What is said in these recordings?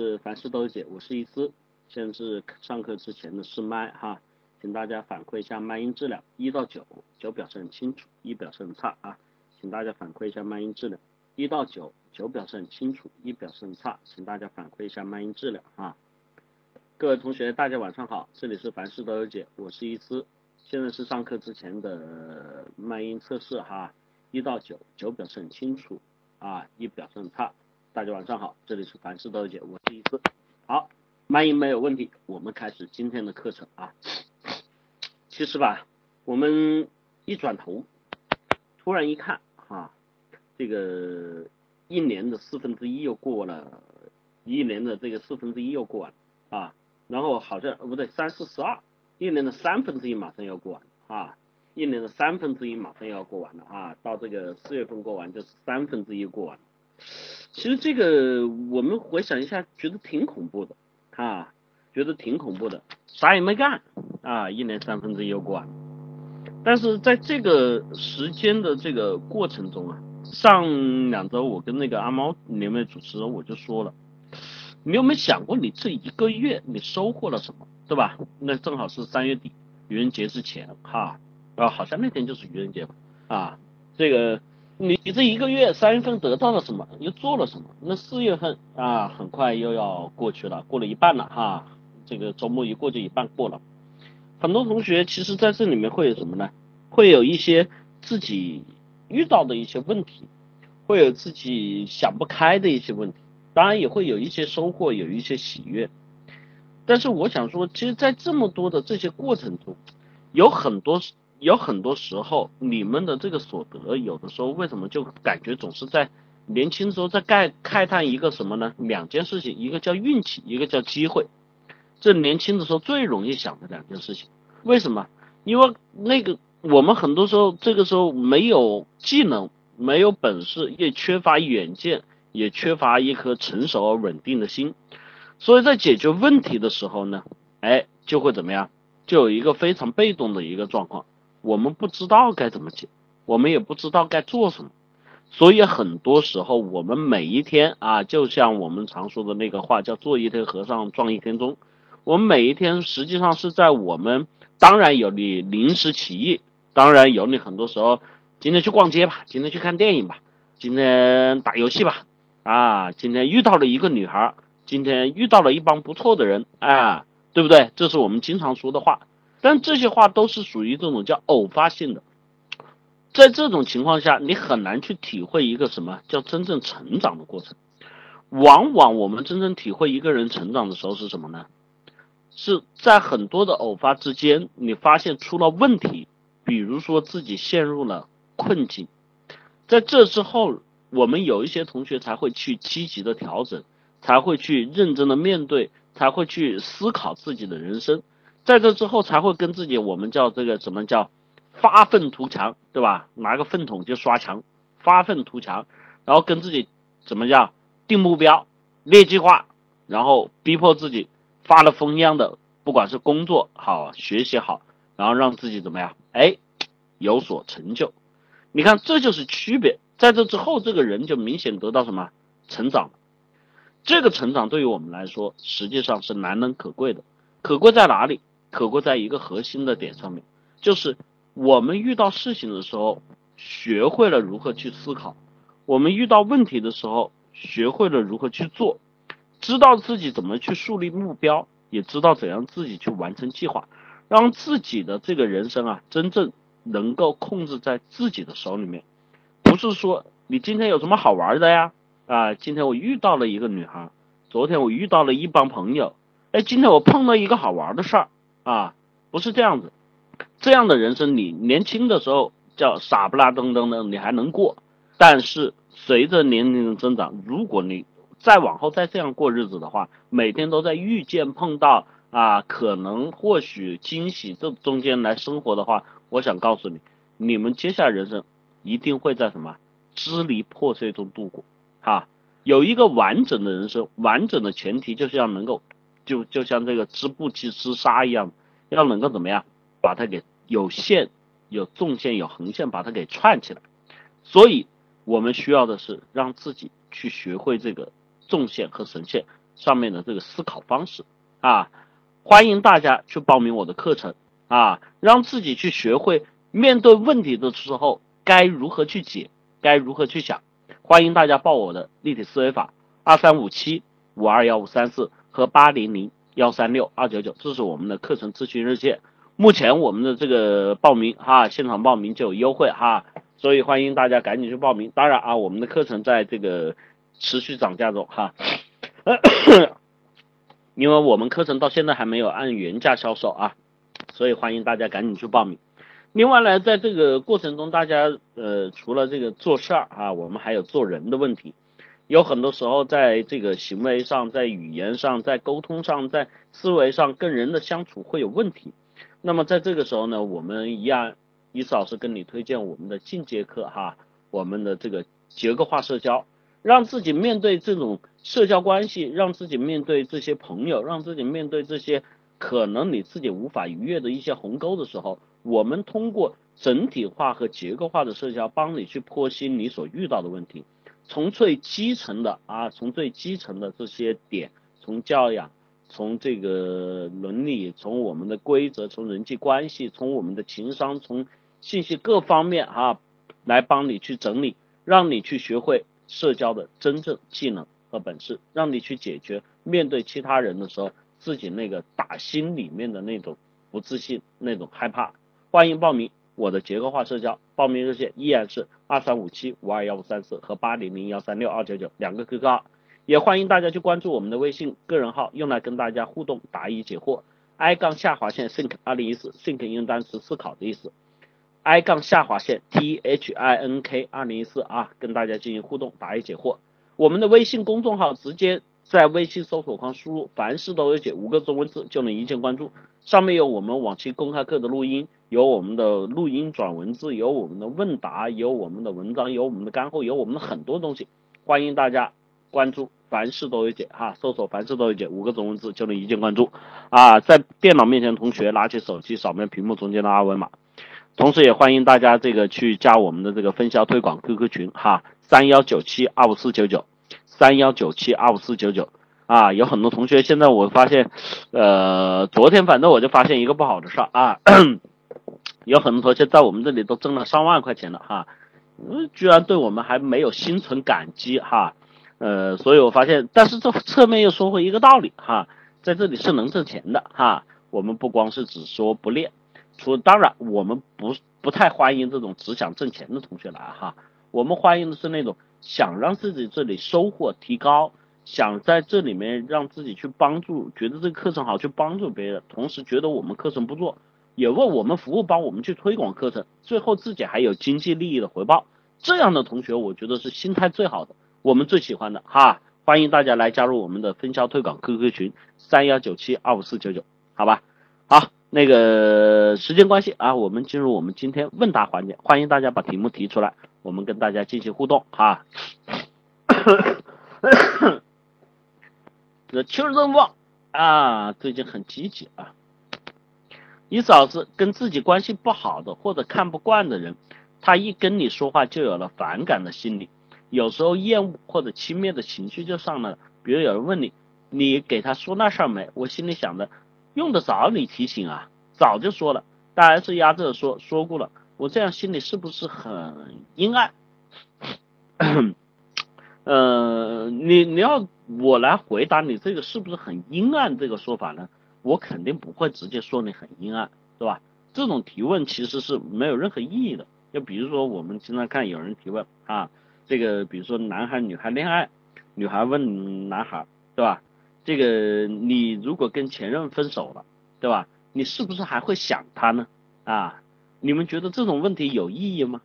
是凡事都有解，我是一思。现在是上课之前的试麦哈，请大家反馈一下麦音质量，一到九，九表示很清楚，一表示很差啊，请大家反馈一下麦音质量，一到九，九表示很清楚，一表示很差，请大家反馈一下麦音质量哈。各位同学，大家晚上好，这里是凡事都有解，我是一思。现在是上课之前的麦音测试哈，一到九，九表示很清楚啊，一表示很差。大家晚上好，这里是凡事都有解，我是一思。好，麦音没有问题，我们开始今天的课程啊。其实吧，我们一转头，突然一看啊，这个一年的四分之一又过了，一年的这个四分之一又过完啊，然后好像不对，三四十二，一年的三分之一马上要过完啊，一年的三分之一马上要过完了啊，到这个四月份过完就是三分之一过完。其实这个我们回想一下，觉得挺恐怖的啊，觉得挺恐怖的，啥也没干啊，一年三分之一又过完。但是在这个时间的这个过程中啊，上两周我跟那个阿猫两位主持人我就说了，你有没有想过你这一个月你收获了什么，对吧？那正好是三月底愚人节之前哈，啊，好像那天就是愚人节吧啊，这个。你这一个月三月份得到了什么？又做了什么？那四月份啊，很快又要过去了，过了一半了哈。这个周末一过就一半过了。很多同学其实在这里面会有什么呢？会有一些自己遇到的一些问题，会有自己想不开的一些问题，当然也会有一些收获，有一些喜悦。但是我想说，其实，在这么多的这些过程中，有很多。有很多时候，你们的这个所得，有的时候为什么就感觉总是在年轻时候在概慨叹一个什么呢？两件事情，一个叫运气，一个叫机会。这年轻的时候最容易想的两件事情，为什么？因为那个我们很多时候这个时候没有技能，没有本事，也缺乏远见，也缺乏一颗成熟而稳定的心，所以在解决问题的时候呢，哎，就会怎么样？就有一个非常被动的一个状况。我们不知道该怎么解，我们也不知道该做什么，所以很多时候我们每一天啊，就像我们常说的那个话，叫做一天和尚撞一天钟。我们每一天实际上是在我们当然有你临时起意，当然有你很多时候今天去逛街吧，今天去看电影吧，今天打游戏吧，啊，今天遇到了一个女孩，今天遇到了一帮不错的人，啊，对不对？这是我们经常说的话。但这些话都是属于这种叫偶发性的，在这种情况下，你很难去体会一个什么叫真正成长的过程。往往我们真正体会一个人成长的时候是什么呢？是在很多的偶发之间，你发现出了问题，比如说自己陷入了困境，在这之后，我们有一些同学才会去积极的调整，才会去认真的面对，才会去思考自己的人生。在这之后才会跟自己，我们叫这个什么叫发愤图强，对吧？拿个粪桶就刷墙，发愤图强，然后跟自己怎么样定目标、列计划，然后逼迫自己发了疯一样的，不管是工作好、学习好，然后让自己怎么样？哎，有所成就。你看，这就是区别。在这之后，这个人就明显得到什么成长？这个成长对于我们来说，实际上是难能可贵的。可贵在哪里？可贵在一个核心的点上面，就是我们遇到事情的时候，学会了如何去思考；我们遇到问题的时候，学会了如何去做，知道自己怎么去树立目标，也知道怎样自己去完成计划，让自己的这个人生啊，真正能够控制在自己的手里面。不是说你今天有什么好玩的呀？啊，今天我遇到了一个女孩，昨天我遇到了一帮朋友，哎，今天我碰到一个好玩的事儿。啊，不是这样子，这样的人生，你年轻的时候叫傻不拉登登的，你还能过。但是随着年龄的增长，如果你再往后再这样过日子的话，每天都在遇见碰到啊，可能或许惊喜这中间来生活的话，我想告诉你，你们接下来人生一定会在什么支离破碎中度过。哈，有一个完整的人生，完整的前提就是要能够。就就像这个织布机织纱一样，要能够怎么样把它给有线、有纵线、有横线把它给串起来。所以，我们需要的是让自己去学会这个纵线和横线，上面的这个思考方式啊，欢迎大家去报名我的课程啊，让自己去学会面对问题的时候该如何去解，该如何去想。欢迎大家报我的立体思维法二三五七五二幺五三四和八零零幺三六二九九，这是我们的课程咨询热线。目前我们的这个报名哈，现场报名就有优惠哈，所以欢迎大家赶紧去报名。当然啊，我们的课程在这个持续涨价中哈，因为我们课程到现在还没有按原价销售啊，所以欢迎大家赶紧去报名。另外呢，在这个过程中，大家呃，除了这个做事儿啊，我们还有做人的问题。有很多时候，在这个行为上、在语言上、在沟通上、在思维上，跟人的相处会有问题。那么在这个时候呢，我们一样，伊思老师跟你推荐我们的进阶课哈，我们的这个结构化社交，让自己面对这种社交关系，让自己面对这些朋友，让自己面对这些可能你自己无法逾越的一些鸿沟的时候。我们通过整体化和结构化的社交，帮你去剖析你所遇到的问题，从最基层的啊，从最基层的这些点，从教养，从这个伦理，从我们的规则，从人际关系，从我们的情商，从信息各方面啊，来帮你去整理，让你去学会社交的真正技能和本事，让你去解决面对其他人的时候自己那个打心里面的那种不自信，那种害怕。欢迎报名我的结构化社交，报名热线依然是二三五七五二幺五三四和八零零幺三六二九九两个 QQ 号，也欢迎大家去关注我们的微信个人号，用来跟大家互动答疑解惑。i 杠下划线 think 二零一四 think 英单词思考的意思，i 杠下划线 t h i n k 二零一四啊，跟大家进行互动答疑解惑。我们的微信公众号直接。在微信搜索框输入“凡事都有解”五个中文字就能一键关注，上面有我们往期公开课的录音，有我们的录音转文字，有我们的问答，有我们的文章，有我们的干货，有我们的很多东西，欢迎大家关注“凡事都有解”哈，搜索“凡事都有解”五个中文字就能一键关注啊，在电脑面前同学拿起手机扫描屏幕中间的二维码，同时也欢迎大家这个去加我们的这个分销推广 QQ 群哈，三幺九七二五四九九。三幺九七二五四九九啊，有很多同学现在我发现，呃，昨天反正我就发现一个不好的事儿啊，有很多同学在我们这里都挣了上万块钱了哈，嗯，居然对我们还没有心存感激哈，呃，所以我发现，但是这侧面又说回一个道理哈，在这里是能挣钱的哈，我们不光是只说不练，除当然我们不不太欢迎这种只想挣钱的同学来哈，我们欢迎的是那种。想让自己这里收获提高，想在这里面让自己去帮助，觉得这个课程好去帮助别人，同时觉得我们课程不做，也为我们服务，帮我们去推广课程，最后自己还有经济利益的回报，这样的同学我觉得是心态最好的，我们最喜欢的哈，欢迎大家来加入我们的分销推广 QQ 群三幺九七二五四九九，好吧，好，那个时间关系啊，我们进入我们今天问答环节，欢迎大家把题目提出来。我们跟大家进行互动哈。The children want 啊，最近很积极啊。你嫂子跟自己关系不好的或者看不惯的人，他一跟你说话就有了反感的心理，有时候厌恶或者轻蔑的情绪就上来了。比如有人问你，你给他说那事儿没？我心里想着，用得着你提醒啊？早就说了，大 S 压着说说过了。我这样心里是不是很阴暗？呃，你你要我来回答你这个是不是很阴暗这个说法呢？我肯定不会直接说你很阴暗，是吧？这种提问其实是没有任何意义的。就比如说我们经常看有人提问啊，这个比如说男孩女孩恋爱，女孩问男孩，对吧？这个你如果跟前任分手了，对吧？你是不是还会想他呢？啊？你们觉得这种问题有意义吗？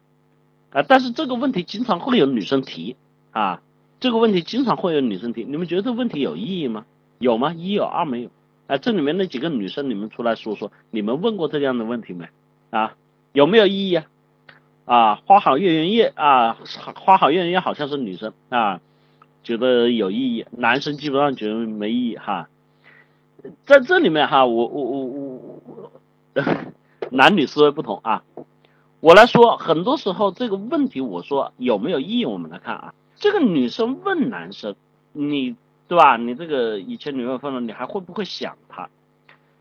啊，但是这个问题经常会有女生提啊，这个问题经常会有女生提，你们觉得这个问题有意义吗？有吗？一有，二没有。啊，这里面那几个女生，你们出来说说，你们问过这样的问题没？啊，有没有意义啊？啊，花好月圆夜啊，花好月圆夜好像是女生啊，觉得有意义，男生基本上觉得没意义哈。在这里面哈，我我我我我。男女思维不同啊，我来说，很多时候这个问题，我说有没有意义？我们来看啊，这个女生问男生，你对吧？你这个以前女朋友分了，你还会不会想她？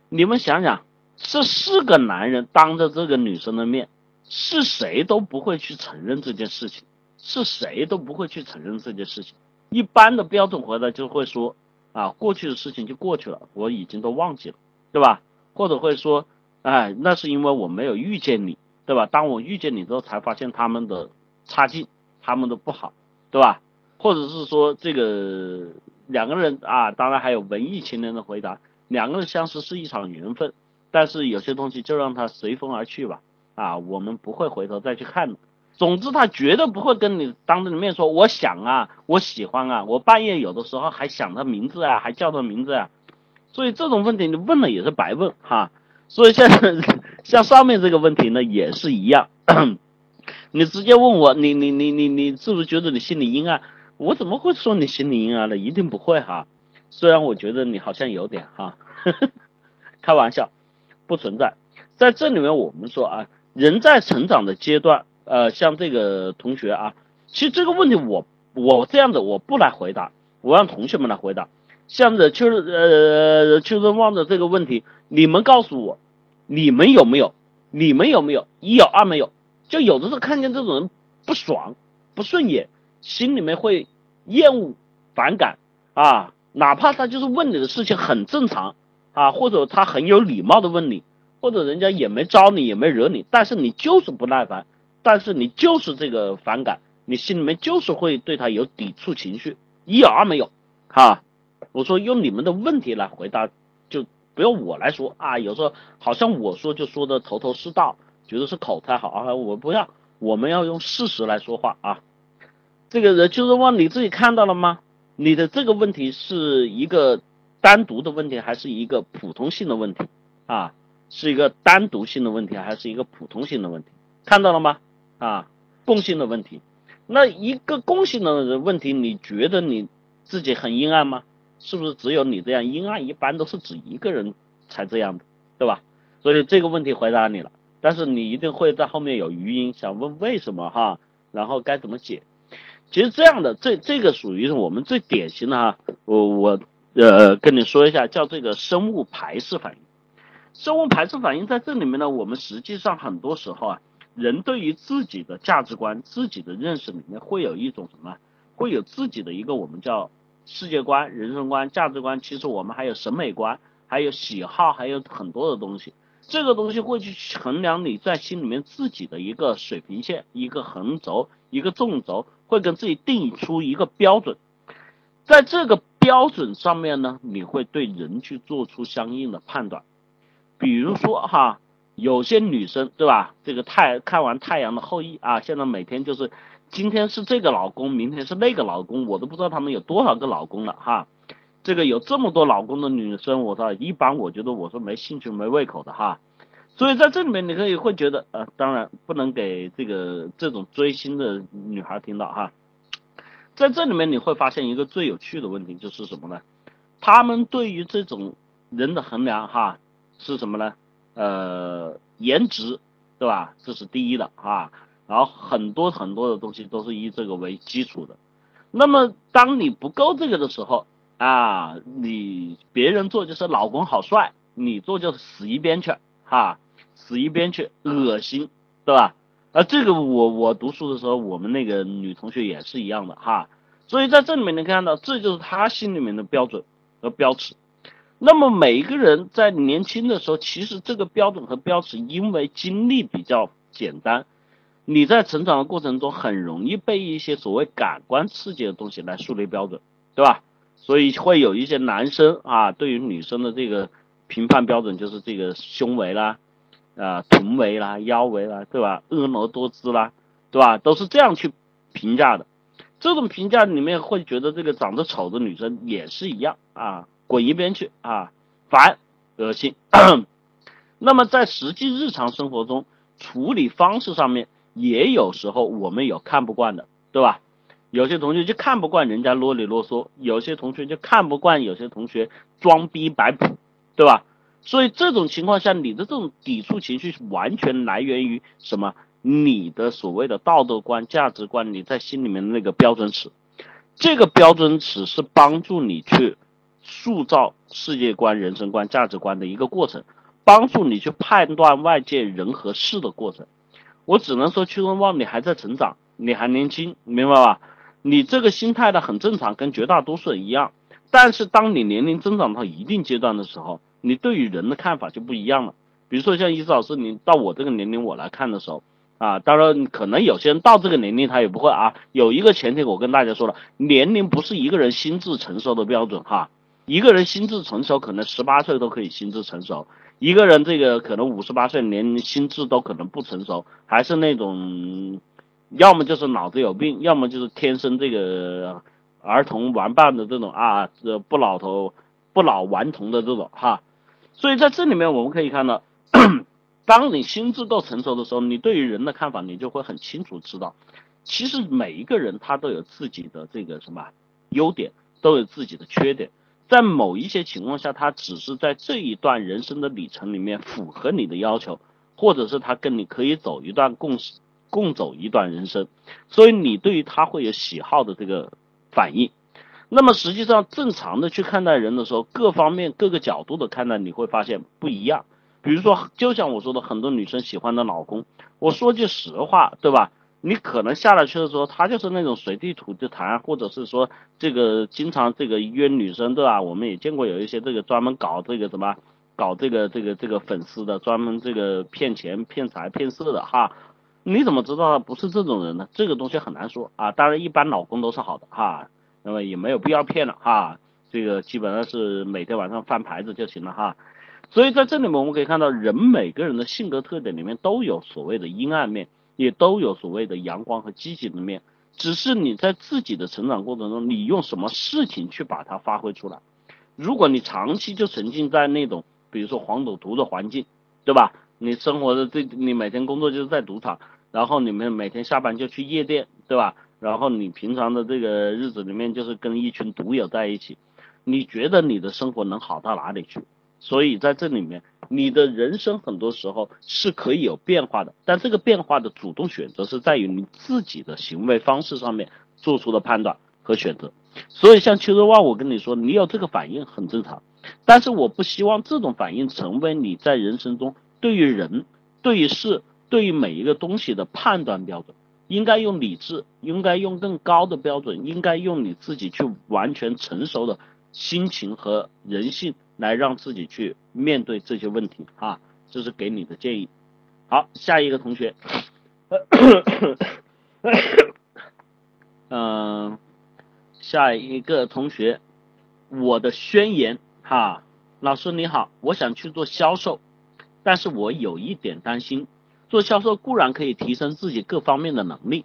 你们想想，这四个男人当着这个女生的面，是谁都不会去承认这件事情，是谁都不会去承认这件事情。一般的标准回答就会说啊，过去的事情就过去了，我已经都忘记了，对吧？或者会说，哎，那是因为我没有遇见你，对吧？当我遇见你之后，才发现他们的差劲，他们的不好，对吧？或者是说这个。两个人啊，当然还有文艺青年的回答，两个人相识是一场缘分，但是有些东西就让它随风而去吧，啊，我们不会回头再去看的。总之，他绝对不会跟你当着你面说，我想啊，我喜欢啊，我半夜有的时候还想他名字啊，还叫他名字啊，所以这种问题你问了也是白问哈。所以像像上面这个问题呢，也是一样，你直接问我，你你你你你是不是觉得你心里阴暗？我怎么会说你心理阴暗呢？一定不会哈，虽然我觉得你好像有点哈，开玩笑，不存在。在这里面我们说啊，人在成长的阶段，呃，像这个同学啊，其实这个问题我我这样子我不来回答，我让同学们来回答。像这秋呃秋生望的这个问题，你们告诉我，你们有没有？你们有没有？一有二没有？就有的时候看见这种人不爽，不顺眼。心里面会厌恶、反感啊，哪怕他就是问你的事情很正常啊，或者他很有礼貌的问你，或者人家也没招你也没惹你，但是你就是不耐烦，但是你就是这个反感，你心里面就是会对他有抵触情绪，一有二没有哈。我说用你们的问题来回答，就不用我来说啊，有时候好像我说就说的头头是道，觉得是口才好啊，我不要，我们要用事实来说话啊。这个人就是问你自己看到了吗？你的这个问题是一个单独的问题，还是一个普通性的问题啊？是一个单独性的问题，还是一个普通性的问题？看到了吗？啊，共性的问题。那一个共性的问题，你觉得你自己很阴暗吗？是不是只有你这样阴暗？一般都是指一个人才这样的，对吧？所以这个问题回答你了，但是你一定会在后面有余音，想问为什么哈？然后该怎么解？其实这样的，这这个属于是我们最典型的哈，我我呃跟你说一下，叫这个生物排斥反应。生物排斥反应在这里面呢，我们实际上很多时候啊，人对于自己的价值观、自己的认识里面会有一种什么？会有自己的一个我们叫世界观、人生观、价值观。其实我们还有审美观，还有喜好，还有很多的东西。这个东西会去衡量你在心里面自己的一个水平线、一个横轴、一个纵轴。会跟自己定出一个标准，在这个标准上面呢，你会对人去做出相应的判断。比如说哈，有些女生对吧？这个太看完《太阳的后裔》啊，现在每天就是今天是这个老公，明天是那个老公，我都不知道他们有多少个老公了哈。这个有这么多老公的女生，我操，一般我觉得我是没兴趣、没胃口的哈。所以在这里面，你可以会觉得，呃，当然不能给这个这种追星的女孩听到哈。在这里面你会发现一个最有趣的问题就是什么呢？他们对于这种人的衡量哈是什么呢？呃，颜值，对吧？这是第一的哈。然后很多很多的东西都是以这个为基础的。那么当你不够这个的时候啊，你别人做就是老公好帅，你做就死一边去哈。死一边去，恶心，对吧？啊，这个我我读书的时候，我们那个女同学也是一样的哈。所以在这里面能看到，这就是她心里面的标准和标尺。那么每一个人在年轻的时候，其实这个标准和标尺，因为经历比较简单，你在成长的过程中很容易被一些所谓感官刺激的东西来树立标准，对吧？所以会有一些男生啊，对于女生的这个评判标准就是这个胸围啦。啊，臀围啦，腰围啦，对吧？婀娜多姿啦，对吧？都是这样去评价的。这种评价里面会觉得这个长得丑的女生也是一样啊，滚一边去啊，烦，恶心。那么在实际日常生活中处理方式上面，也有时候我们有看不惯的，对吧？有些同学就看不惯人家啰里啰嗦，有些同学就看不惯有些同学装逼摆谱，对吧？所以这种情况下，你的这种抵触情绪是完全来源于什么？你的所谓的道德观、价值观，你在心里面的那个标准尺。这个标准尺是帮助你去塑造世界观、人生观、价值观的一个过程，帮助你去判断外界人和事的过程。我只能说，屈中旺，你还在成长，你还年轻，明白吧？你这个心态呢很正常，跟绝大多数人一样。但是当你年龄增长到一定阶段的时候，你对于人的看法就不一样了。比如说像伊思老师，你到我这个年龄我来看的时候，啊，当然可能有些人到这个年龄他也不会啊。有一个前提我跟大家说了，年龄不是一个人心智成熟的标准哈。一个人心智成熟，可能十八岁都可以心智成熟；一个人这个可能五十八岁连心智都可能不成熟，还是那种，要么就是脑子有病，要么就是天生这个儿童玩伴的这种啊，这不老头不老顽童的这种哈。所以在这里面我们可以看到，当你心智够成熟的时候，你对于人的看法你就会很清楚知道，其实每一个人他都有自己的这个什么优点，都有自己的缺点。在某一些情况下，他只是在这一段人生的里程里面符合你的要求，或者是他跟你可以走一段共共走一段人生，所以你对于他会有喜好的这个反应。那么实际上正常的去看待人的时候，各方面各个角度的看待，你会发现不一样。比如说，就像我说的，很多女生喜欢的老公，我说句实话，对吧？你可能下了去的时候，他就是那种随地吐就谈，或者是说这个经常这个约女生，对吧？我们也见过有一些这个专门搞这个什么，搞这个这个这个粉丝的，专门这个骗钱骗财骗色的哈。你怎么知道他不是这种人呢？这个东西很难说啊。当然，一般老公都是好的哈，那么也没有必要骗了哈。这个基本上是每天晚上翻牌子就行了哈。所以在这里面我们可以看到，人每个人的性格特点里面都有所谓的阴暗面。也都有所谓的阳光和积极的面，只是你在自己的成长过程中，你用什么事情去把它发挥出来。如果你长期就沉浸在那种，比如说黄赌毒的环境，对吧？你生活的这，你每天工作就是在赌场，然后你们每天下班就去夜店，对吧？然后你平常的这个日子里面就是跟一群毒友在一起，你觉得你的生活能好到哪里去？所以在这里面，你的人生很多时候是可以有变化的，但这个变化的主动选择是在于你自己的行为方式上面做出的判断和选择。所以像邱德旺，我跟你说，你有这个反应很正常，但是我不希望这种反应成为你在人生中对于人、对于事、对于每一个东西的判断标准。应该用理智，应该用更高的标准，应该用你自己去完全成熟的心情和人性。来让自己去面对这些问题啊，这是给你的建议。好，下一个同学，嗯，下一个同学，我的宣言哈，老师你好，我想去做销售，但是我有一点担心，做销售固然可以提升自己各方面的能力，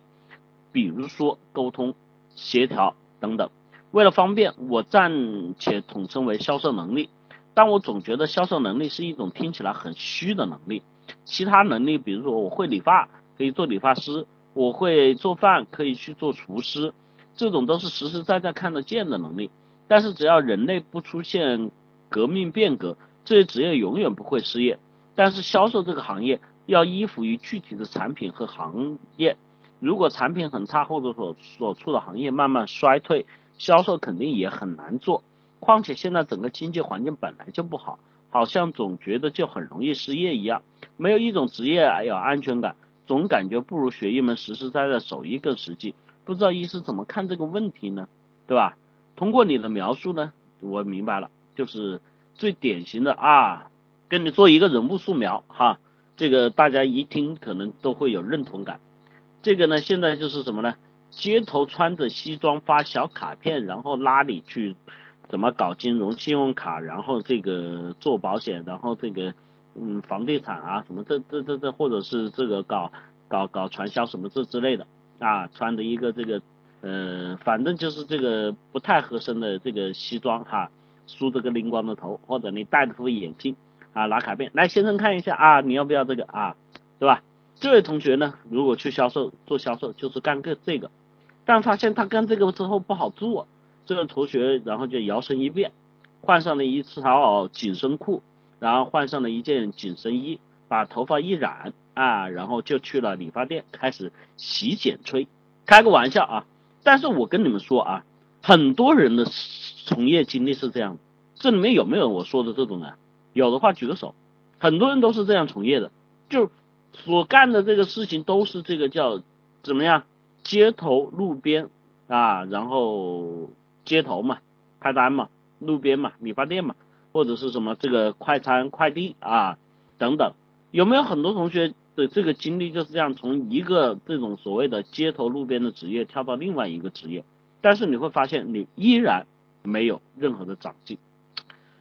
比如说沟通、协调等等，为了方便，我暂且统称为销售能力。但我总觉得销售能力是一种听起来很虚的能力，其他能力，比如说我会理发，可以做理发师；我会做饭，可以去做厨师，这种都是实实在在看得见的能力。但是只要人类不出现革命变革，这些职业永远不会失业。但是销售这个行业要依附于具体的产品和行业，如果产品很差，或者所所处的行业慢慢衰退，销售肯定也很难做。况且现在整个经济环境本来就不好，好像总觉得就很容易失业一样，没有一种职业有安全感，总感觉不如学一门实实在在手艺更实际。不知道医师怎么看这个问题呢？对吧？通过你的描述呢，我明白了，就是最典型的啊，跟你做一个人物素描哈，这个大家一听可能都会有认同感。这个呢，现在就是什么呢？街头穿着西装发小卡片，然后拉你去。怎么搞金融、信用卡，然后这个做保险，然后这个嗯房地产啊什么这这这这，或者是这个搞搞搞传销什么这之类的啊，穿的一个这个呃，反正就是这个不太合身的这个西装哈，梳着个灵光的头，或者你戴着副眼镜啊，拿卡片来先生看一下啊，你要不要这个啊，对吧？这位同学呢，如果去销售做销售，就是干个这个，但发现他干这个之后不好做。这个同学，然后就摇身一变，换上了一条紧身裤，然后换上了一件紧身衣，把头发一染啊，然后就去了理发店，开始洗剪吹。开个玩笑啊！但是我跟你们说啊，很多人的从业经历是这样，这里面有没有我说的这种人？有的话举个手。很多人都是这样从业的，就所干的这个事情都是这个叫怎么样？街头路边啊，然后街头嘛，派单嘛，路边嘛，理发店嘛，或者是什么这个快餐快递啊等等。有没有很多同学的这个经历就是这样，从一个这种所谓的街头路边的职业跳到另外一个职业，但是你会发现你依然没有任何的长进。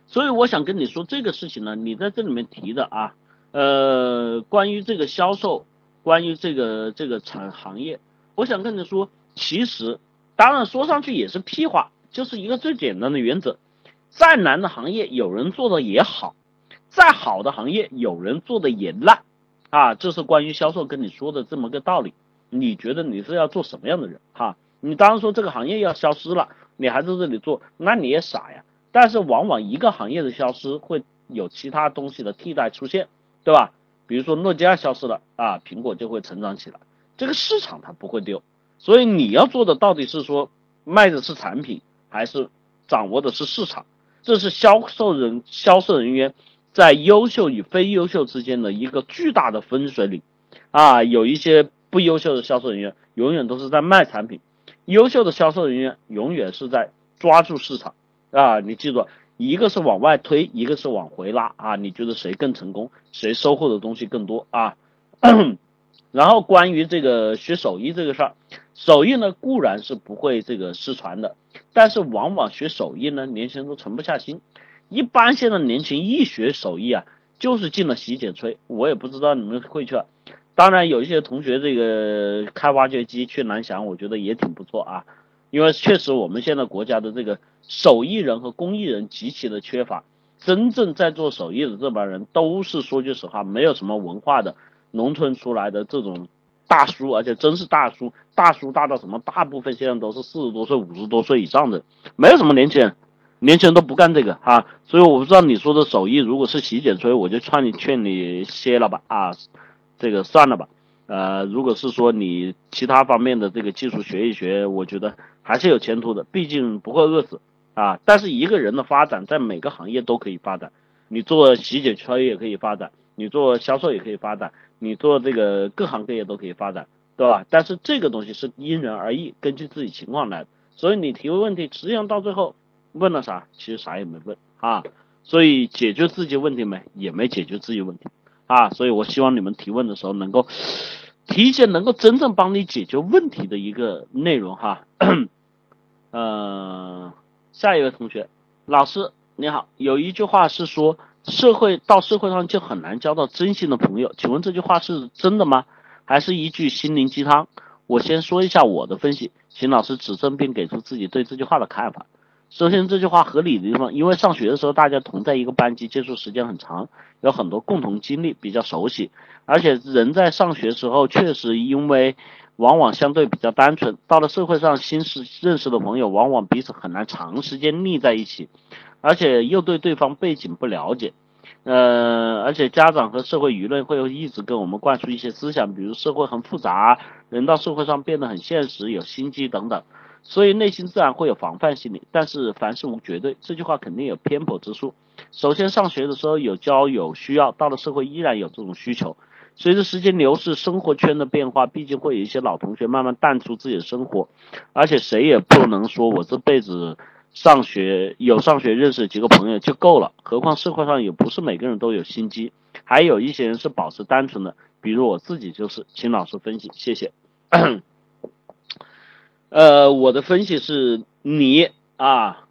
所以我想跟你说这个事情呢，你在这里面提的啊，呃，关于这个销售，关于这个这个产行业，我想跟你说，其实当然说上去也是屁话，就是一个最简单的原则，再难的行业有人做的也好，再好的行业有人做的也烂，啊，这是关于销售跟你说的这么个道理。你觉得你是要做什么样的人哈？你当然说这个行业要消失了，你还在这里做，那你也傻呀。但是往往一个行业的消失会有其他东西的替代出现，对吧？比如说诺基亚消失了啊，苹果就会成长起来，这个市场它不会丢。所以你要做的到底是说卖的是产品，还是掌握的是市场？这是销售人销售人员在优秀与非优秀之间的一个巨大的分水岭啊！有一些不优秀的销售人员永远都是在卖产品，优秀的销售人员永远是在抓住市场。啊，你记住，一个是往外推，一个是往回拉啊！你觉得谁更成功，谁收获的东西更多啊？然后关于这个学手艺这个事儿，手艺呢固然是不会这个失传的，但是往往学手艺呢，年轻人都沉不下心。一般现在年轻一学手艺啊，就是进了洗剪吹。我也不知道你们会去，当然有一些同学这个开挖掘机去南翔，我觉得也挺不错啊。因为确实我们现在国家的这个手艺人和工艺人极其的缺乏，真正在做手艺的这帮人都是说句实话，没有什么文化的农村出来的这种大叔，而且真是大叔，大叔大到什么？大部分现在都是四十多岁、五十多岁以上的，没有什么年轻人，年轻人都不干这个哈。所以我不知道你说的手艺如果是洗剪吹，我就劝你劝你歇了吧啊，这个算了吧。呃，如果是说你其他方面的这个技术学一学，我觉得还是有前途的，毕竟不会饿死啊。但是一个人的发展在每个行业都可以发展，你做洗剪吹也可以发展，你做销售也可以发展，你做这个各行各业都可以发展，对吧？但是这个东西是因人而异，根据自己情况来。所以你提问问题，实际上到最后问了啥，其实啥也没问啊。所以解决自己问题没，也没解决自己问题。啊，所以我希望你们提问的时候能够提一些能够真正帮你解决问题的一个内容哈。呃，下一位同学，老师你好，有一句话是说社会到社会上就很难交到真心的朋友，请问这句话是真的吗？还是一句心灵鸡汤？我先说一下我的分析，请老师指正并给出自己对这句话的看法。首先，这句话合理的地方，因为上学的时候大家同在一个班级，接触时间很长，有很多共同经历，比较熟悉。而且人在上学时候，确实因为往往相对比较单纯，到了社会上新识认识的朋友，往往彼此很难长时间腻在一起，而且又对对方背景不了解。呃，而且家长和社会舆论会一直跟我们灌输一些思想，比如社会很复杂，人到社会上变得很现实，有心机等等。所以内心自然会有防范心理，但是凡事无绝对，这句话肯定有偏颇之处。首先，上学的时候有交友需要，到了社会依然有这种需求。随着时间流逝，生活圈的变化，毕竟会有一些老同学慢慢淡出自己的生活，而且谁也不能说我这辈子上学有上学认识几个朋友就够了，何况社会上也不是每个人都有心机，还有一些人是保持单纯的，比如我自己就是。请老师分析，谢谢。呃，我的分析是你啊，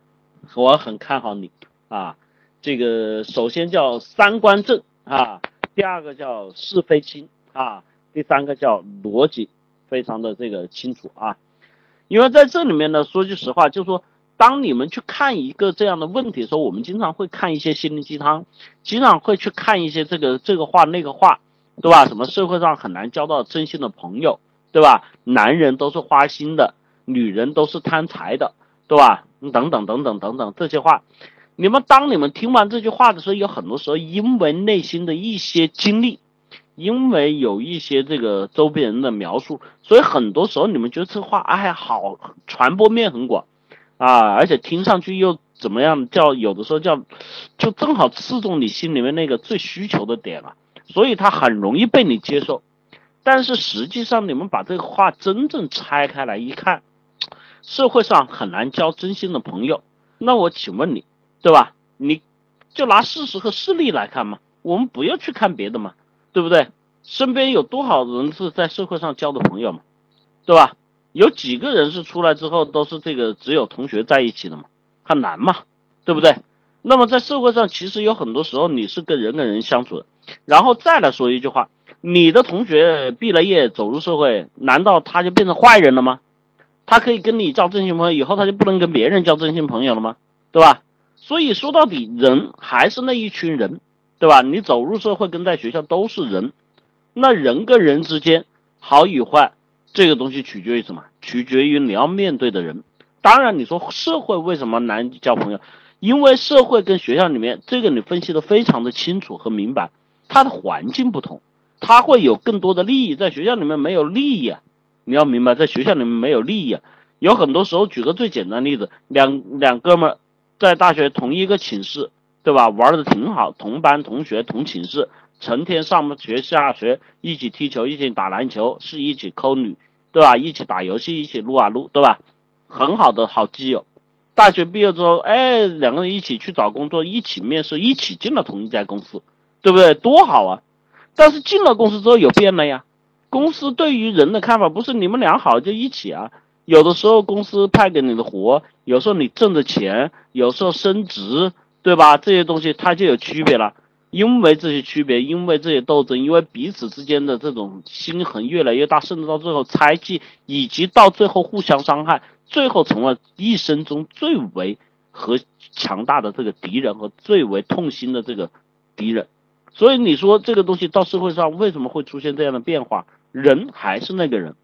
我很看好你啊。这个首先叫三观正啊，第二个叫是非清啊，第三个叫逻辑非常的这个清楚啊。因为在这里面呢，说句实话，就是说，当你们去看一个这样的问题的时候，我们经常会看一些心灵鸡汤，经常会去看一些这个这个话那个话，对吧？什么社会上很难交到真心的朋友，对吧？男人都是花心的。女人都是贪财的，对吧？等等等等等等这些话，你们当你们听完这句话的时候，有很多时候因为内心的一些经历，因为有一些这个周边人的描述，所以很多时候你们觉得这话哎好，传播面很广，啊，而且听上去又怎么样？叫有的时候叫，就正好刺中你心里面那个最需求的点了，所以他很容易被你接受。但是实际上，你们把这个话真正拆开来一看，社会上很难交真心的朋友。那我请问你，对吧？你就拿事实和事例来看嘛，我们不要去看别的嘛，对不对？身边有多少人是在社会上交的朋友嘛，对吧？有几个人是出来之后都是这个只有同学在一起的嘛？很难嘛，对不对？那么在社会上，其实有很多时候你是跟人跟人相处的。然后再来说一句话，你的同学毕了业走入社会，难道他就变成坏人了吗？他可以跟你交真心朋友，以后他就不能跟别人交真心朋友了吗？对吧？所以说到底，人还是那一群人，对吧？你走入社会跟在学校都是人，那人跟人之间好与坏。这个东西取决于什么？取决于你要面对的人。当然，你说社会为什么难交朋友？因为社会跟学校里面，这个你分析的非常的清楚和明白，它的环境不同，它会有更多的利益，在学校里面没有利益啊。你要明白，在学校里面没有利益啊。有很多时候，举个最简单的例子，两两哥们在大学同一个寝室，对吧？玩的挺好，同班同学同寝室，成天上学下学，一起踢球，一起打篮球，是一起抠女。对吧？一起打游戏，一起撸啊撸，对吧？很好的好基友。大学毕业之后，哎，两个人一起去找工作，一起面试，一起进了同一家公司，对不对？多好啊！但是进了公司之后有变了呀。公司对于人的看法不是你们俩好就一起啊。有的时候公司派给你的活，有时候你挣的钱，有时候升职，对吧？这些东西它就有区别了。因为这些区别，因为这些斗争，因为彼此之间的这种心痕越来越大，甚至到最后猜忌，以及到最后互相伤害，最后成了一生中最为和强大的这个敌人和最为痛心的这个敌人。所以你说这个东西到社会上为什么会出现这样的变化？人还是那个人，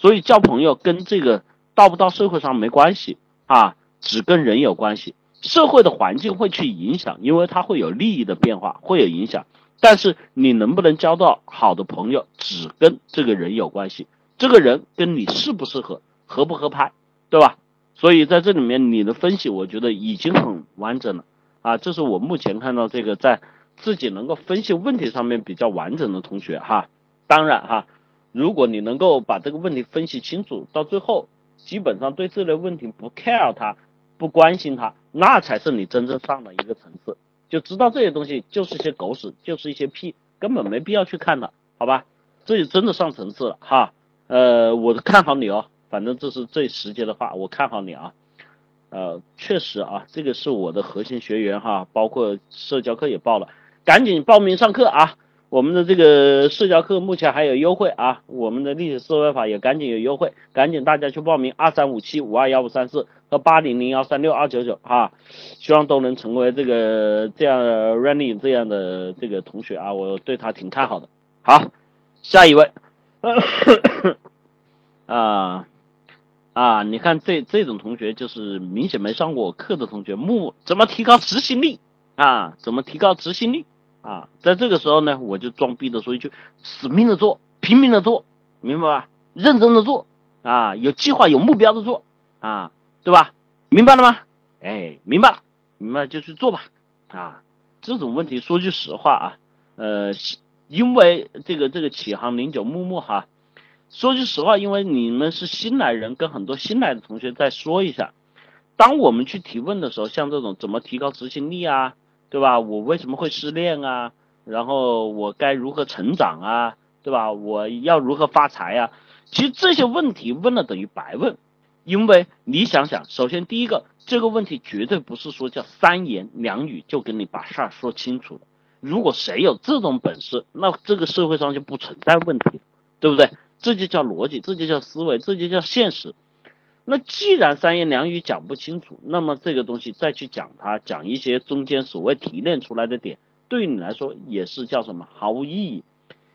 所以交朋友跟这个到不到社会上没关系啊，只跟人有关系。社会的环境会去影响，因为它会有利益的变化，会有影响。但是你能不能交到好的朋友，只跟这个人有关系。这个人跟你适不适合，合不合拍，对吧？所以在这里面，你的分析我觉得已经很完整了啊。这是我目前看到这个在自己能够分析问题上面比较完整的同学哈。当然哈，如果你能够把这个问题分析清楚，到最后基本上对这类问题不 care 他。不关心他，那才是你真正上了一个层次，就知道这些东西就是一些狗屎，就是一些屁，根本没必要去看的，好吧？这就真的上层次了哈。呃，我看好你哦，反正这是最直接的话，我看好你啊。呃，确实啊，这个是我的核心学员哈，包括社交课也报了，赶紧报名上课啊。我们的这个社交课目前还有优惠啊，我们的历史思维法也赶紧有优惠，赶紧大家去报名二三五七五二幺五三四和八零零幺三六二九九哈，希望都能成为这个这样 running 这样的这个同学啊，我对他挺看好的。好，下一位，啊啊，你看这这种同学就是明显没上过课的同学，木怎么提高执行力啊？怎么提高执行力？啊，在这个时候呢，我就装逼的说一句：死命的做，拼命的做，明白吧？认真的做，啊，有计划、有目标的做，啊，对吧？明白了吗？哎，明白了，明白就去做吧。啊，这种问题说句实话啊，呃，因为这个这个启航零九木木哈，说句实话，因为你们是新来人，跟很多新来的同学再说一下，当我们去提问的时候，像这种怎么提高执行力啊？对吧？我为什么会失恋啊？然后我该如何成长啊？对吧？我要如何发财呀？其实这些问题问了等于白问，因为你想想，首先第一个，这个问题绝对不是说叫三言两语就跟你把事儿说清楚的。如果谁有这种本事，那这个社会上就不存在问题，对不对？这就叫逻辑，这就叫思维，这就叫现实。那既然三言两语讲不清楚，那么这个东西再去讲它，讲一些中间所谓提炼出来的点，对你来说也是叫什么毫无意义。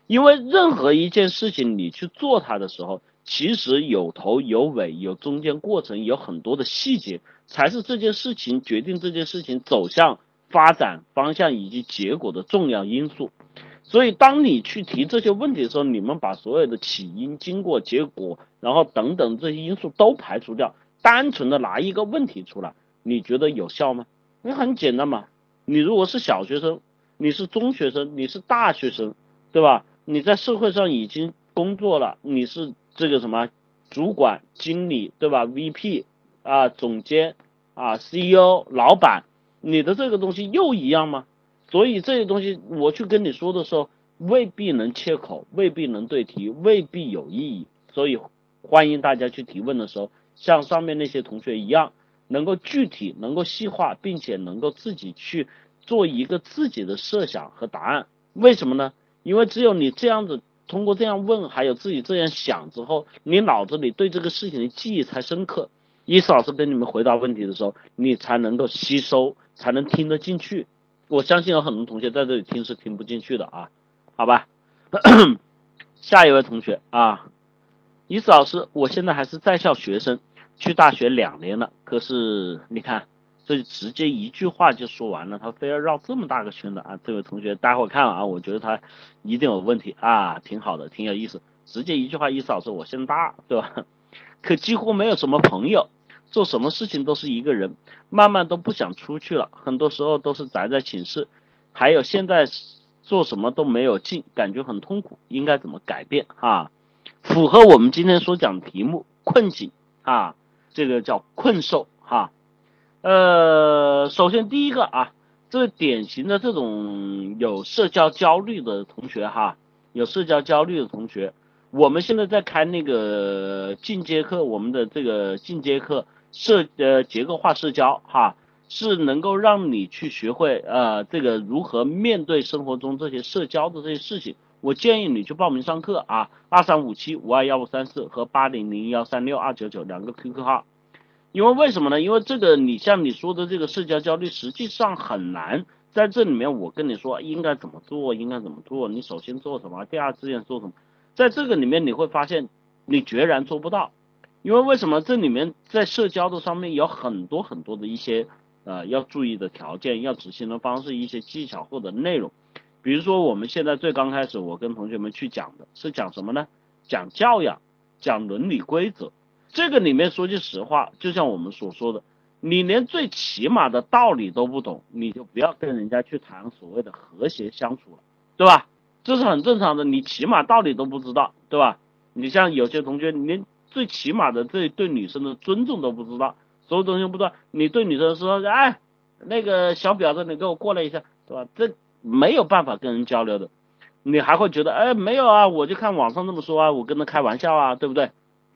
因为任何一件事情你去做它的时候，其实有头有尾，有中间过程，有很多的细节，才是这件事情决定这件事情走向发展方向以及结果的重要因素。所以，当你去提这些问题的时候，你们把所有的起因、经过、结果，然后等等这些因素都排除掉，单纯的拿一个问题出来，你觉得有效吗？你很简单嘛，你如果是小学生，你是中学生，你是大学生，对吧？你在社会上已经工作了，你是这个什么主管、经理，对吧？VP 啊，总监啊，CEO、老板，你的这个东西又一样吗？所以这些东西我去跟你说的时候，未必能切口，未必能对题，未必有意义。所以欢迎大家去提问的时候，像上面那些同学一样，能够具体、能够细化，并且能够自己去做一个自己的设想和答案。为什么呢？因为只有你这样子，通过这样问，还有自己这样想之后，你脑子里对这个事情的记忆才深刻。伊思老师跟你们回答问题的时候，你才能够吸收，才能听得进去。我相信有很多同学在这里听是听不进去的啊，好吧？下一位同学啊，伊斯老师，我现在还是在校学生，去大学两年了，可是你看，这直接一句话就说完了，他非要绕这么大个圈的啊！这位同学，待会儿看啊，我觉得他一定有问题啊，挺好的，挺有意思，直接一句话，伊斯老师，我现在大，对吧？可几乎没有什么朋友。做什么事情都是一个人，慢慢都不想出去了，很多时候都是宅在寝室。还有现在做什么都没有劲，感觉很痛苦，应该怎么改变啊？符合我们今天所讲题目困境啊，这个叫困兽哈。呃，首先第一个啊，这典型的这种有社交焦虑的同学哈，有社交焦虑的同学，我们现在在开那个进阶课，我们的这个进阶课。社呃结构化社交哈是能够让你去学会呃这个如何面对生活中这些社交的这些事情。我建议你去报名上课啊，二三五七五二幺五三四和八零零幺三六二九九两个 QQ 号。因为为什么呢？因为这个你像你说的这个社交焦虑，实际上很难在这里面。我跟你说应该怎么做，应该怎么做？你首先做什么？第二志愿做什么？在这个里面你会发现你决然做不到。因为为什么这里面在社交的上面有很多很多的一些呃要注意的条件，要执行的方式，一些技巧或者内容，比如说我们现在最刚开始我跟同学们去讲的是讲什么呢？讲教养，讲伦理规则。这个里面说句实话，就像我们所说的，你连最起码的道理都不懂，你就不要跟人家去谈所谓的和谐相处了，对吧？这是很正常的，你起码道理都不知道，对吧？你像有些同学，你连最起码的对对女生的尊重都不知道，所有东西不知道。你对女生说，哎，那个小婊子，你给我过来一下，对吧？这没有办法跟人交流的。你还会觉得，哎，没有啊，我就看网上这么说啊，我跟他开玩笑啊，对不对？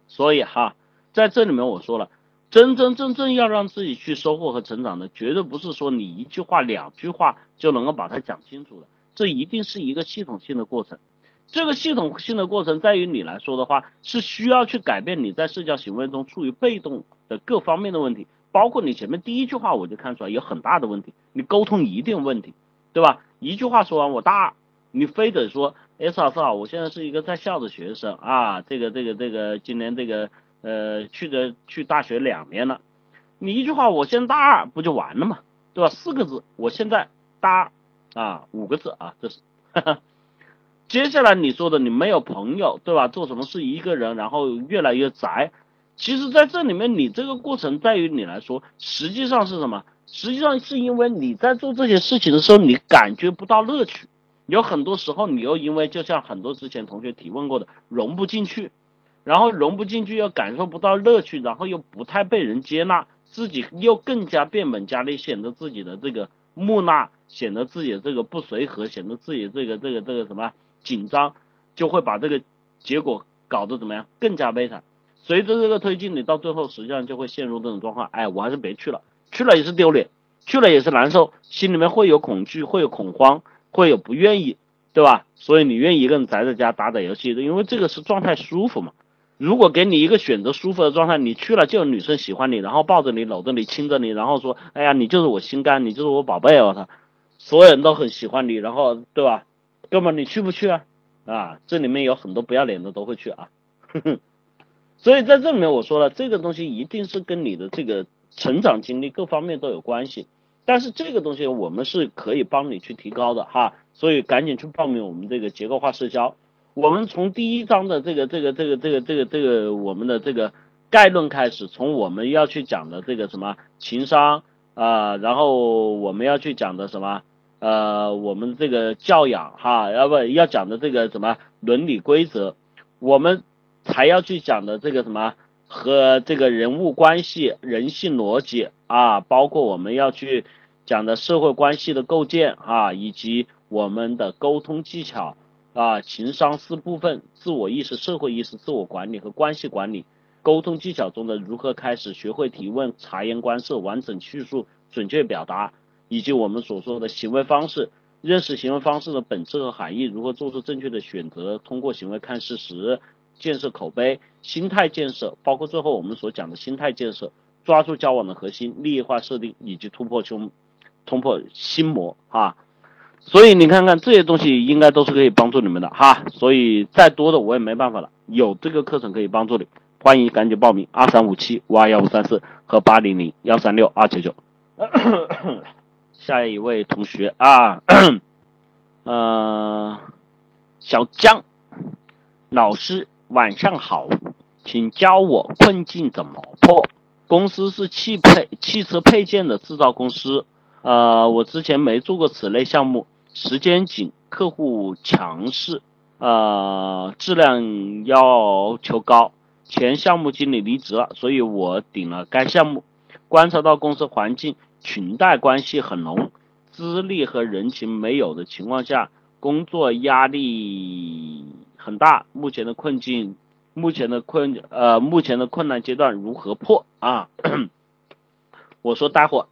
所以哈，在这里面我说了，真真正正要让自己去收获和成长的，绝对不是说你一句话两句话就能够把它讲清楚的，这一定是一个系统性的过程。这个系统性的过程在于你来说的话，是需要去改变你在社交行为中处于被动的各方面的问题，包括你前面第一句话我就看出来有很大的问题，你沟通一定问题，对吧？一句话说完我大二，你非得说，S 老师好，我现在是一个在校的学生啊，这个这个这个今年这个呃去的去大学两年了，你一句话我现在大二不就完了嘛，对吧？四个字，我现在大二啊，五个字啊，这是。接下来你说的，你没有朋友，对吧？做什么事一个人，然后越来越宅。其实，在这里面，你这个过程在于你来说，实际上是什么？实际上是因为你在做这些事情的时候，你感觉不到乐趣。有很多时候，你又因为就像很多之前同学提问过的，融不进去，然后融不进去，又感受不到乐趣，然后又不太被人接纳，自己又更加变本加厉，显得自己的这个木讷，显得自己这个不随和，显得自己这个这个这个什么？紧张就会把这个结果搞得怎么样？更加悲惨。随着这个推进，你到最后实际上就会陷入这种状况。哎，我还是别去了，去了也是丢脸，去了也是难受，心里面会有恐惧，会有恐慌，会有不愿意，对吧？所以你愿意一个人宅在家打打游戏，因为这个是状态舒服嘛。如果给你一个选择舒服的状态，你去了就有女生喜欢你，然后抱着你、搂着你、亲着你，然后说：“哎呀，你就是我心肝，你就是我宝贝。”我操，所有人都很喜欢你，然后对吧？哥们，你去不去啊？啊，这里面有很多不要脸的都会去啊，所以在这里面我说了，这个东西一定是跟你的这个成长经历各方面都有关系，但是这个东西我们是可以帮你去提高的哈，所以赶紧去报名我们这个结构化社交。我们从第一章的这个这个这个这个这个这个我们的这个概论开始，从我们要去讲的这个什么情商啊，然后我们要去讲的什么呃，我们这个教养哈，要不要讲的这个什么伦理规则，我们才要去讲的这个什么和这个人物关系、人性逻辑啊，包括我们要去讲的社会关系的构建啊，以及我们的沟通技巧啊，情商四部分：自我意识、社会意识、自我管理和关系管理。沟通技巧中的如何开始学会提问、察言观色、完整叙述、准确表达，以及我们所说的行为方式，认识行为方式的本质和含义，如何做出正确的选择，通过行为看事实，建设口碑，心态建设，包括最后我们所讲的心态建设，抓住交往的核心，利益化设定，以及突破胸突破心魔啊。所以你看看这些东西应该都是可以帮助你们的哈。所以再多的我也没办法了，有这个课程可以帮助你。欢迎赶紧报名二三五七五二幺五三四和八零零幺三六二九九。下一位同学啊，呃，小江老师晚上好，请教我困境怎么破？公司是汽配汽车配件的制造公司，呃，我之前没做过此类项目，时间紧，客户强势，呃，质量要求高。前项目经理离职了，所以我顶了该项目。观察到公司环境裙带关系很浓，资历和人情没有的情况下，工作压力很大。目前的困境，目前的困呃，目前的困难阶段如何破啊？我说待会儿，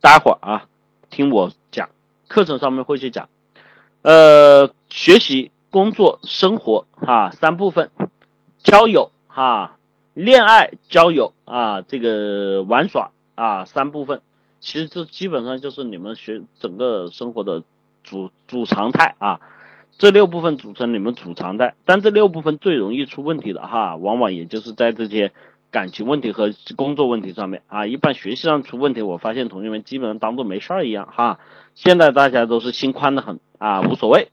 待会儿啊，听我讲，课程上面会去讲。呃，学习、工作、生活哈三部分，交友。哈，恋爱、交友啊，这个玩耍啊，三部分，其实这基本上就是你们学整个生活的主主常态啊。这六部分组成你们主常态，但这六部分最容易出问题的哈，往往也就是在这些感情问题和工作问题上面啊。一般学习上出问题，我发现同学们基本上当做没事儿一样哈。现在大家都是心宽的很啊，无所谓。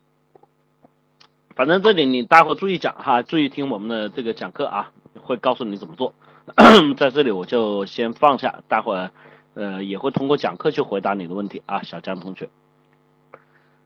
反正这里你待会注意讲哈，注意听我们的这个讲课啊，会告诉你怎么做。在这里我就先放下，待会儿呃也会通过讲课去回答你的问题啊，小江同学。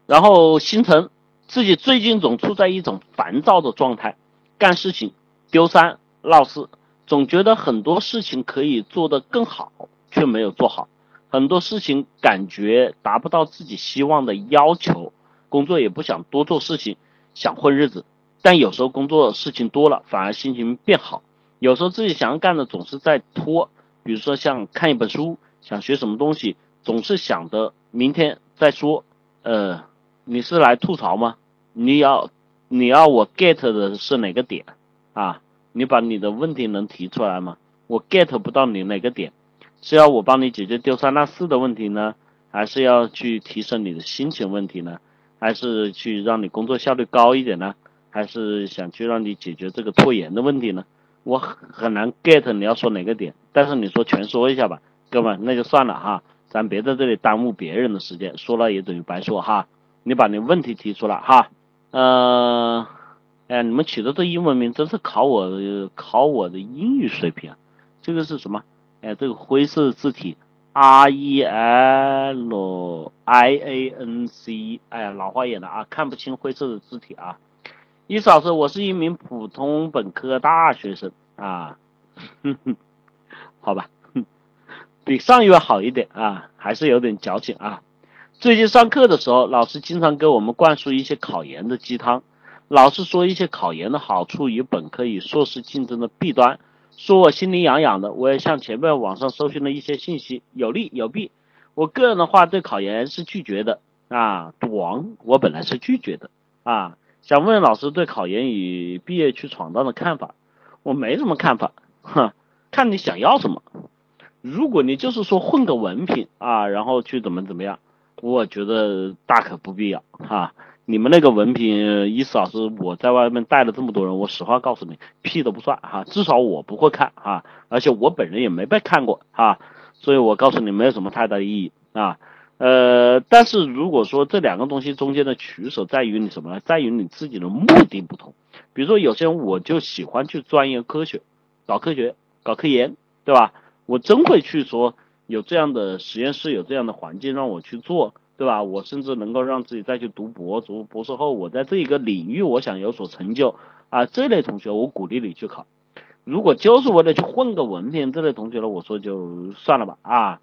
然后星辰自己最近总处在一种烦躁的状态，干事情丢三落四，总觉得很多事情可以做得更好，却没有做好，很多事情感觉达不到自己希望的要求，工作也不想多做事情。想混日子，但有时候工作事情多了，反而心情变好。有时候自己想要干的总是在拖，比如说像看一本书，想学什么东西，总是想着明天再说。呃，你是来吐槽吗？你要你要我 get 的是哪个点啊？你把你的问题能提出来吗？我 get 不到你哪个点，是要我帮你解决丢三落四的问题呢，还是要去提升你的心情问题呢？还是去让你工作效率高一点呢？还是想去让你解决这个拖延的问题呢？我很很难 get 你要说哪个点，但是你说全说一下吧，哥们，那就算了哈，咱别在这里耽误别人的时间，说了也等于白说哈。你把你问题提出来哈，呃，哎，你们取的这英文名真是考我考我的英语水平，这个是什么？哎，这个灰色字体。R E L I A N C，哎呀，老花眼了啊，看不清灰色的字体啊。伊老师，我是一名普通本科大学生啊，哼哼，好吧，比上一位好一点啊，还是有点矫情啊。最近上课的时候，老师经常给我们灌输一些考研的鸡汤，老是说一些考研的好处与本科与硕士竞争的弊端。说我心里痒痒的，我也向前面网上搜寻了一些信息，有利有弊。我个人的话，对考研是拒绝的啊，赌王我本来是拒绝的啊。想问老师对考研与毕业去闯荡的看法，我没什么看法，哼，看你想要什么。如果你就是说混个文凭啊，然后去怎么怎么样，我觉得大可不必要哈。你们那个文凭，伊思老师，我在外面带了这么多人，我实话告诉你，屁都不算哈，至少我不会看哈，而且我本人也没被看过哈，所以我告诉你，没有什么太大的意义啊。呃，但是如果说这两个东西中间的取舍在于你什么呢？在于你自己的目的不同。比如说有些人我就喜欢去钻研科学，搞科学搞科研，对吧？我真会去说有这样的实验室，有这样的环境让我去做，对吧？我甚至能够让自己再去读博，读博士后，我在这一个领域我想有所成就啊，这类同学我鼓励你去考。如果就是为了去混个文凭，这类同学呢，我说就算了吧啊。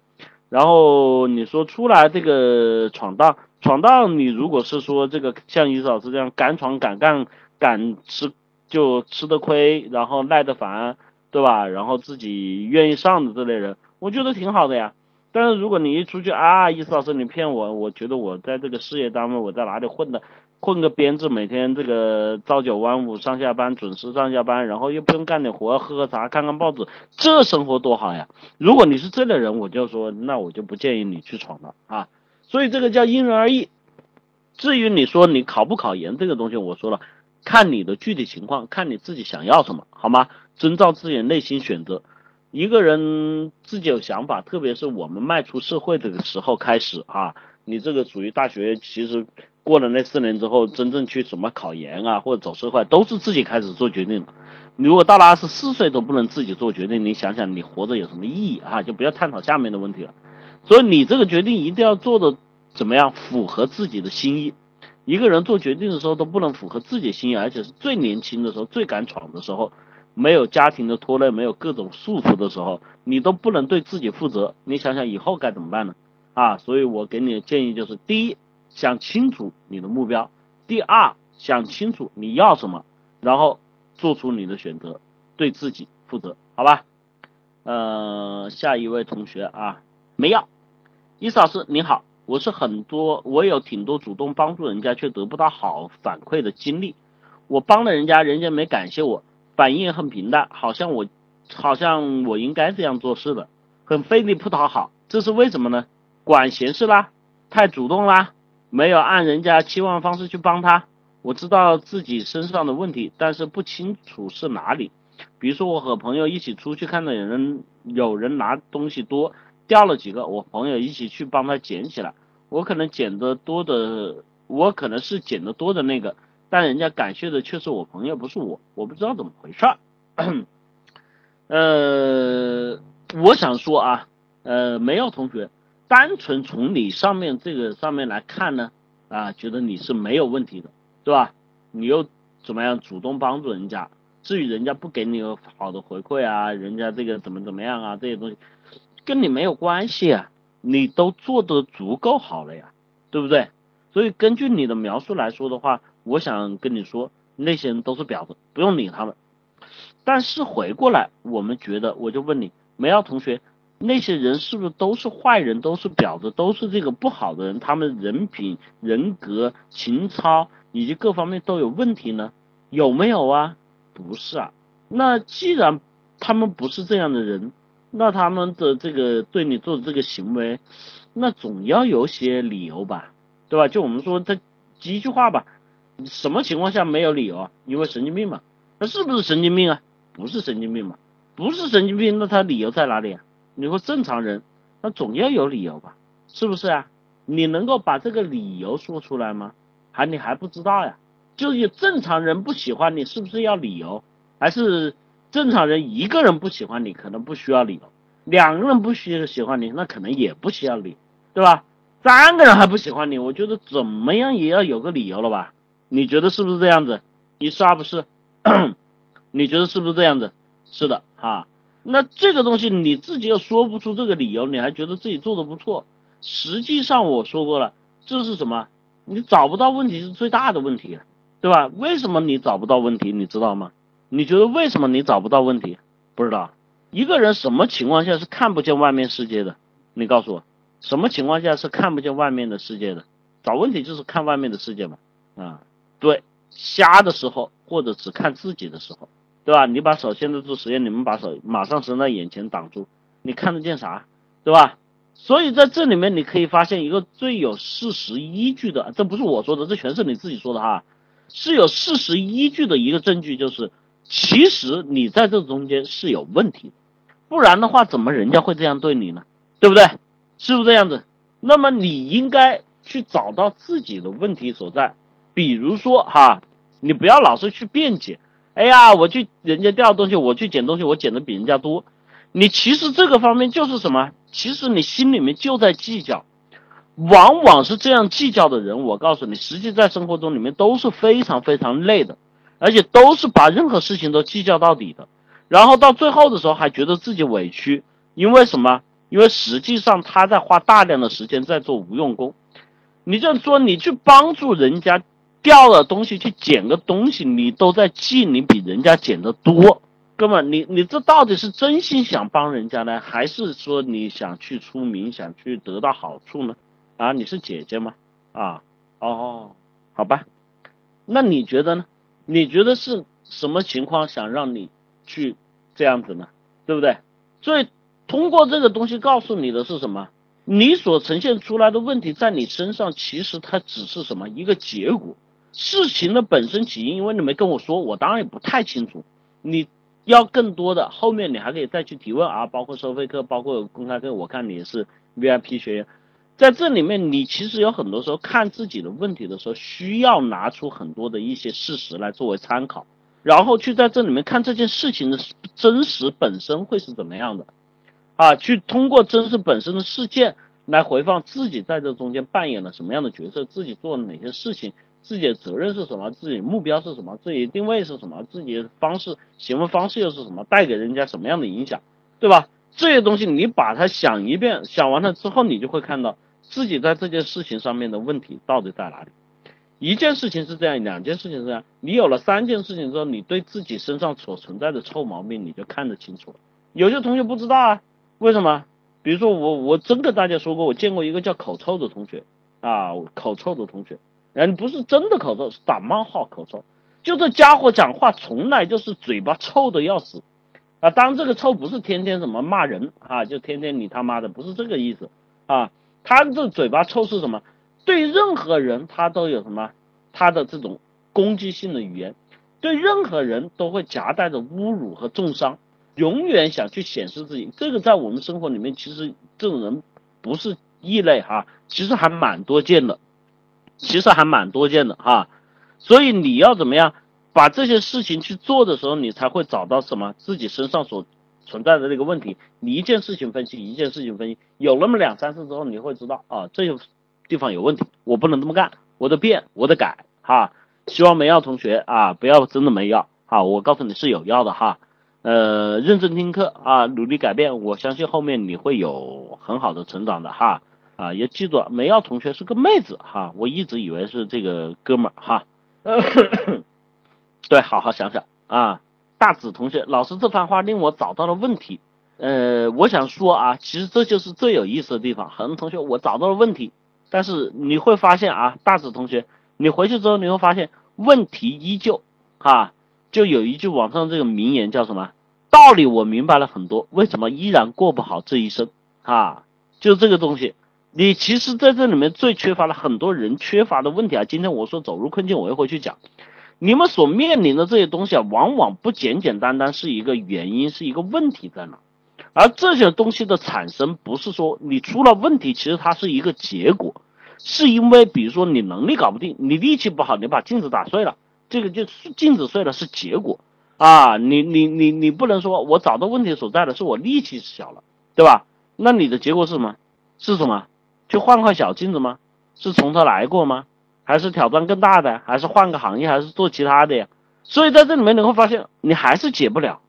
然后你说出来这个闯荡，闯荡，你如果是说这个像于老师这样敢闯敢干，敢吃就吃的亏，然后耐得烦，对吧？然后自己愿意上的这类人，我觉得挺好的呀。但是如果你一出去啊，意思老师你骗我，我觉得我在这个事业单位我在哪里混的。混个编制，每天这个朝九晚五上下班，准时上下班，然后又不用干点活，喝喝茶，看看报纸，这生活多好呀！如果你是这类人，我就说，那我就不建议你去闯了啊。所以这个叫因人而异。至于你说你考不考研这个东西，我说了，看你的具体情况，看你自己想要什么，好吗？遵照自己的内心选择。一个人自己有想法，特别是我们迈出社会的时候开始啊，你这个属于大学，其实。过了那四年之后，真正去什么考研啊，或者走社会，都是自己开始做决定你如果到了二十四岁都不能自己做决定，你想想你活着有什么意义啊？就不要探讨下面的问题了。所以你这个决定一定要做的怎么样，符合自己的心意。一个人做决定的时候都不能符合自己心意，而且是最年轻的时候、最敢闯的时候，没有家庭的拖累，没有各种束缚的时候，你都不能对自己负责。你想想以后该怎么办呢？啊，所以我给你的建议就是：第一。想清楚你的目标，第二，想清楚你要什么，然后做出你的选择，对自己负责，好吧？呃，下一位同学啊，没要，伊斯老师你好，我是很多，我有挺多主动帮助人家却得不到好反馈的经历，我帮了人家，人家没感谢我，反应很平淡，好像我，好像我应该这样做事的，很费力不讨好，这是为什么呢？管闲事啦，太主动啦。没有按人家期望方式去帮他，我知道自己身上的问题，但是不清楚是哪里。比如说我和朋友一起出去，看到有人有人拿东西多，掉了几个，我朋友一起去帮他捡起来。我可能捡的多的，我可能是捡的多的那个，但人家感谢的却是我朋友，不是我，我不知道怎么回事儿。呃，我想说啊，呃，没有同学。单纯从你上面这个上面来看呢，啊，觉得你是没有问题的，对吧？你又怎么样主动帮助人家？至于人家不给你有好的回馈啊，人家这个怎么怎么样啊，这些东西跟你没有关系啊，你都做得足够好了呀，对不对？所以根据你的描述来说的话，我想跟你说，那些人都是婊子，不用理他们。但是回过来，我们觉得，我就问你，梅奥同学。那些人是不是都是坏人，都是婊子，都是这个不好的人？他们人品、人格、情操以及各方面都有问题呢？有没有啊？不是啊。那既然他们不是这样的人，那他们的这个对你做的这个行为，那总要有些理由吧，对吧？就我们说这几句话吧，什么情况下没有理由啊？因为神经病嘛。那是不是神经病啊？不是神经病嘛？不是神经病，那他理由在哪里啊？你说正常人，那总要有理由吧，是不是啊？你能够把这个理由说出来吗？还你还不知道呀？就是正常人不喜欢你，是不是要理由？还是正常人一个人不喜欢你，可能不需要理由；两个人不需喜欢你，那可能也不需要理，对吧？三个人还不喜欢你，我觉得怎么样也要有个理由了吧？你觉得是不是这样子？你是不是？你觉得是不是这样子？是的，哈。那这个东西你自己又说不出这个理由，你还觉得自己做的不错？实际上我说过了，这是什么？你找不到问题是最大的问题，对吧？为什么你找不到问题？你知道吗？你觉得为什么你找不到问题？不知道。一个人什么情况下是看不见外面世界的？你告诉我，什么情况下是看不见外面的世界的？找问题就是看外面的世界嘛？啊，对，瞎的时候或者只看自己的时候。对吧？你把手现在做实验，你们把手马上伸到眼前挡住，你看得见啥？对吧？所以在这里面你可以发现一个最有事实依据的，这不是我说的，这全是你自己说的哈，是有事实依据的一个证据，就是其实你在这中间是有问题，不然的话怎么人家会这样对你呢？对不对？是不是这样子？那么你应该去找到自己的问题所在，比如说哈，你不要老是去辩解。哎呀，我去人家掉东西，我去捡东西，我捡的比人家多。你其实这个方面就是什么？其实你心里面就在计较，往往是这样计较的人，我告诉你，实际在生活中里面都是非常非常累的，而且都是把任何事情都计较到底的，然后到最后的时候还觉得自己委屈，因为什么？因为实际上他在花大量的时间在做无用功。你就说你去帮助人家掉了东西去捡个东西，你都在记你比人家捡的多。哥们，你你这到底是真心想帮人家呢，还是说你想去出名，想去得到好处呢？啊，你是姐姐吗？啊，哦，好吧，那你觉得呢？你觉得是什么情况想让你去这样子呢？对不对？所以通过这个东西告诉你的是什么？你所呈现出来的问题在你身上，其实它只是什么一个结果，事情的本身起因，因为你没跟我说，我当然也不太清楚，你。要更多的，后面你还可以再去提问啊，包括收费课，包括公开课。我看你是 VIP 学员，在这里面，你其实有很多时候看自己的问题的时候，需要拿出很多的一些事实来作为参考，然后去在这里面看这件事情的真实本身会是怎么样的，啊，去通过真实本身的事件来回放自己在这中间扮演了什么样的角色，自己做了哪些事情。自己的责任是什么？自己目标是什么？自己定位是什么？自己的方式行为方式又是什么？带给人家什么样的影响，对吧？这些东西你把它想一遍，想完了之后，你就会看到自己在这件事情上面的问题到底在哪里。一件事情是这样，两件事情是这样，你有了三件事情之后，你对自己身上所存在的臭毛病你就看得清楚了。有些同学不知道啊，为什么？比如说我，我真跟大家说过，我见过一个叫口臭的同学啊，口臭的同学。人不是真的口臭，是打冒号口臭。就这家伙讲话从来就是嘴巴臭的要死啊！当然这个臭不是天天怎么骂人啊，就天天你他妈的不是这个意思啊。他这嘴巴臭是什么？对任何人他都有什么？他的这种攻击性的语言，对任何人都会夹带着侮辱和重伤，永远想去显示自己。这个在我们生活里面，其实这种人不是异类哈，其实还蛮多见的。其实还蛮多见的哈，所以你要怎么样把这些事情去做的时候，你才会找到什么自己身上所存在的那个问题。你一件事情分析，一件事情分析，有那么两三次之后，你会知道啊，这些地方有问题，我不能这么干，我得变，我得改哈。希望没药同学啊，不要真的没药啊，我告诉你是有药的哈。呃，认真听课啊，努力改变，我相信后面你会有很好的成长的哈。啊，也记住，梅耀同学是个妹子哈，我一直以为是这个哥们儿哈。对，好好想想啊。大子同学，老师这番话令我找到了问题。呃，我想说啊，其实这就是最有意思的地方。很多同学，我找到了问题，但是你会发现啊，大子同学，你回去之后你会发现问题依旧哈。就有一句网上这个名言叫什么？道理我明白了很多，为什么依然过不好这一生啊？就这个东西。你其实在这里面最缺乏了很多人缺乏的问题啊！今天我说走入困境，我又会去讲，你们所面临的这些东西啊，往往不简简单单是一个原因，是一个问题在哪？而这些东西的产生，不是说你出了问题，其实它是一个结果，是因为比如说你能力搞不定，你力气不好，你把镜子打碎了，这个就镜子碎了是结果啊！你你你你不能说我找到问题所在的是我力气小了，对吧？那你的结果是什么？是什么？去换块小镜子吗？是从头来过吗？还是挑战更大的？还是换个行业？还是做其他的呀？所以在这里面你会发现，你还是解不了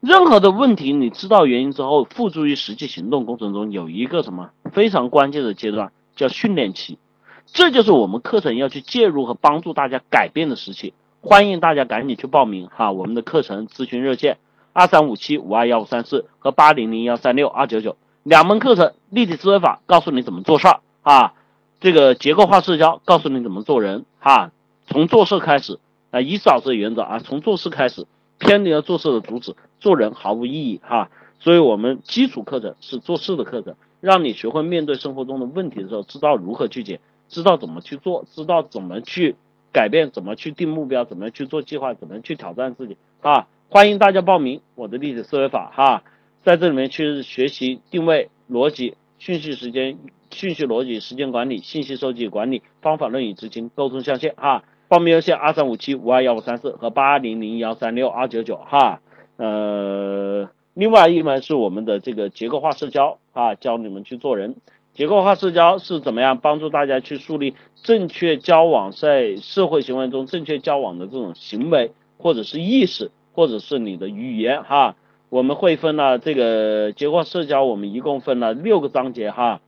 任何的问题。你知道原因之后，付诸于实际行动过程中，有一个什么非常关键的阶段，叫训练期。这就是我们课程要去介入和帮助大家改变的时期。欢迎大家赶紧去报名哈，我们的课程咨询热线二三五七五二幺五三四和八零零幺三六二九九。两门课程，立体思维法告诉你怎么做事儿啊，这个结构化社交告诉你怎么做人哈，从做事开始啊，以少这原则啊，从做事开始，偏离了做事的主旨，做人毫无意义哈。所以我们基础课程是做事的课程，让你学会面对生活中的问题的时候，知道如何去解，知道怎么去做，知道怎么去改变，怎么去定目标，怎么去做计划，怎么去挑战自己啊。欢迎大家报名我的立体思维法哈。在这里面去学习定位逻辑、讯息时间、讯息逻辑、时间管理、信息收集管理、方法论与执行、沟通象限哈。报名热线二三五七五二幺五三四和八零零幺三六二九九哈。呃，另外一门是我们的这个结构化社交啊，教你们去做人。结构化社交是怎么样帮助大家去树立正确交往，在社会行为中正确交往的这种行为，或者是意识，或者是你的语言哈。我们会分了这个结构化社交，我们一共分了六个章节哈。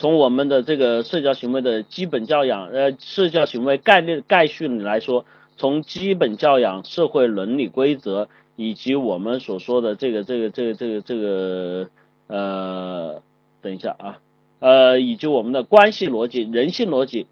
从我们的这个社交行为的基本教养，呃，社交行为概念概述来说，从基本教养、社会伦理规则，以及我们所说的这个这个这个这个这个呃，等一下啊。呃，以及我们的关系逻辑、人性逻辑。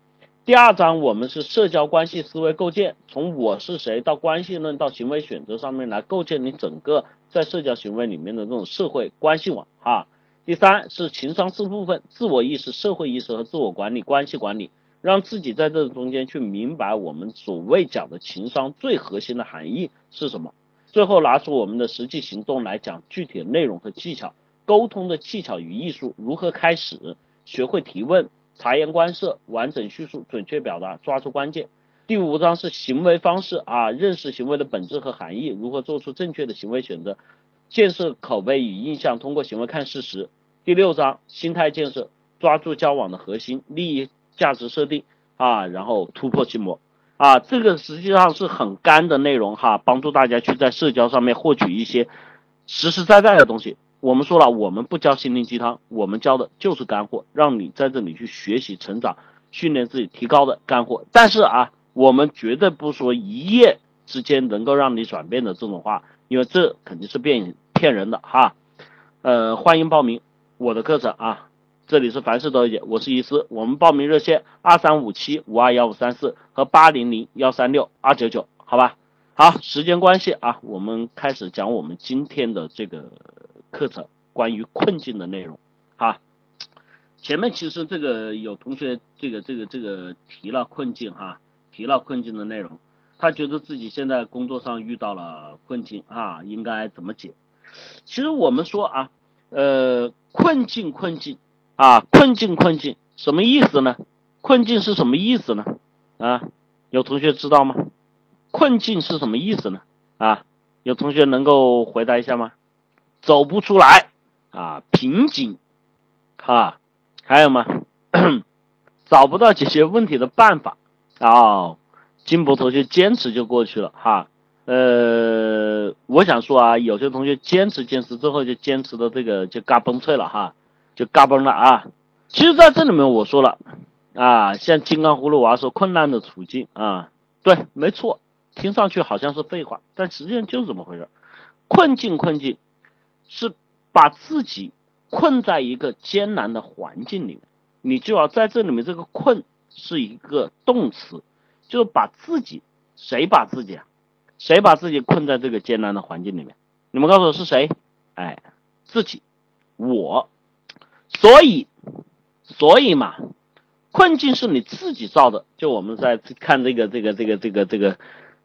第二章我们是社交关系思维构建，从我是谁到关系论到行为选择上面来构建你整个在社交行为里面的这种社会关系网哈。第三是情商四部分：自我意识、社会意识和自我管理、关系管理，让自己在这中间去明白我们所谓讲的情商最核心的含义是什么。最后拿出我们的实际行动来讲具体的内容和技巧。沟通的技巧与艺术如何开始？学会提问、察言观色、完整叙述、准确表达、抓住关键。第五章是行为方式啊，认识行为的本质和含义，如何做出正确的行为选择，建设口碑与印象，通过行为看事实。第六章心态建设，抓住交往的核心利益价值设定啊，然后突破心魔啊，这个实际上是很干的内容哈，帮助大家去在社交上面获取一些实实在在的东西。我们说了，我们不教心灵鸡汤，我们教的就是干货，让你在这里去学习、成长、训练自己、提高的干货。但是啊，我们绝对不说一夜之间能够让你转变的这种话，因为这肯定是骗骗人的哈。呃，欢迎报名我的课程啊，这里是凡事都理解，我是伊思，我们报名热线二三五七五二幺五三四和八零零幺三六二九九，好吧？好，时间关系啊，我们开始讲我们今天的这个。课程关于困境的内容，哈，前面其实这个有同学这个这个这个提了困境哈，提了困境的内容，他觉得自己现在工作上遇到了困境啊，应该怎么解？其实我们说啊，呃，困境困境啊，困境困境什么意思呢？困境是什么意思呢？啊，有同学知道吗？困境是什么意思呢？啊，有同学能够回答一下吗？走不出来啊，瓶颈啊，还有吗？找不到解决问题的办法啊，金博同学坚持就过去了哈。呃，我想说啊，有些同学坚持坚持之后就坚持的这个就嘎嘣脆了哈，就嘎嘣了啊。其实在这里面我说了啊，像金刚葫芦娃说困难的处境啊，对，没错，听上去好像是废话，但实际上就是这么回事，困境困境。是把自己困在一个艰难的环境里面，你就要在这里面，这个困是一个动词，就是把自己，谁把自己啊？谁把自己困在这个艰难的环境里面？你们告诉我是谁？哎，自己，我。所以，所以嘛，困境是你自己造的。就我们在看这个这个这个这个这个，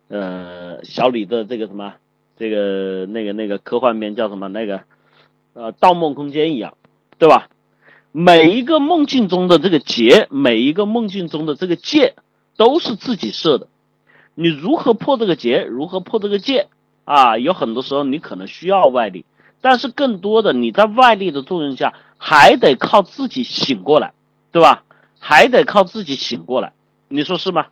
呃，小李的这个什么？这个那个那个科幻片叫什么？那个呃，《盗梦空间》一样，对吧？每一个梦境中的这个结，每一个梦境中的这个界，都是自己设的。你如何破这个结？如何破这个戒？啊，有很多时候你可能需要外力，但是更多的你在外力的作用下，还得靠自己醒过来，对吧？还得靠自己醒过来，你说是吗？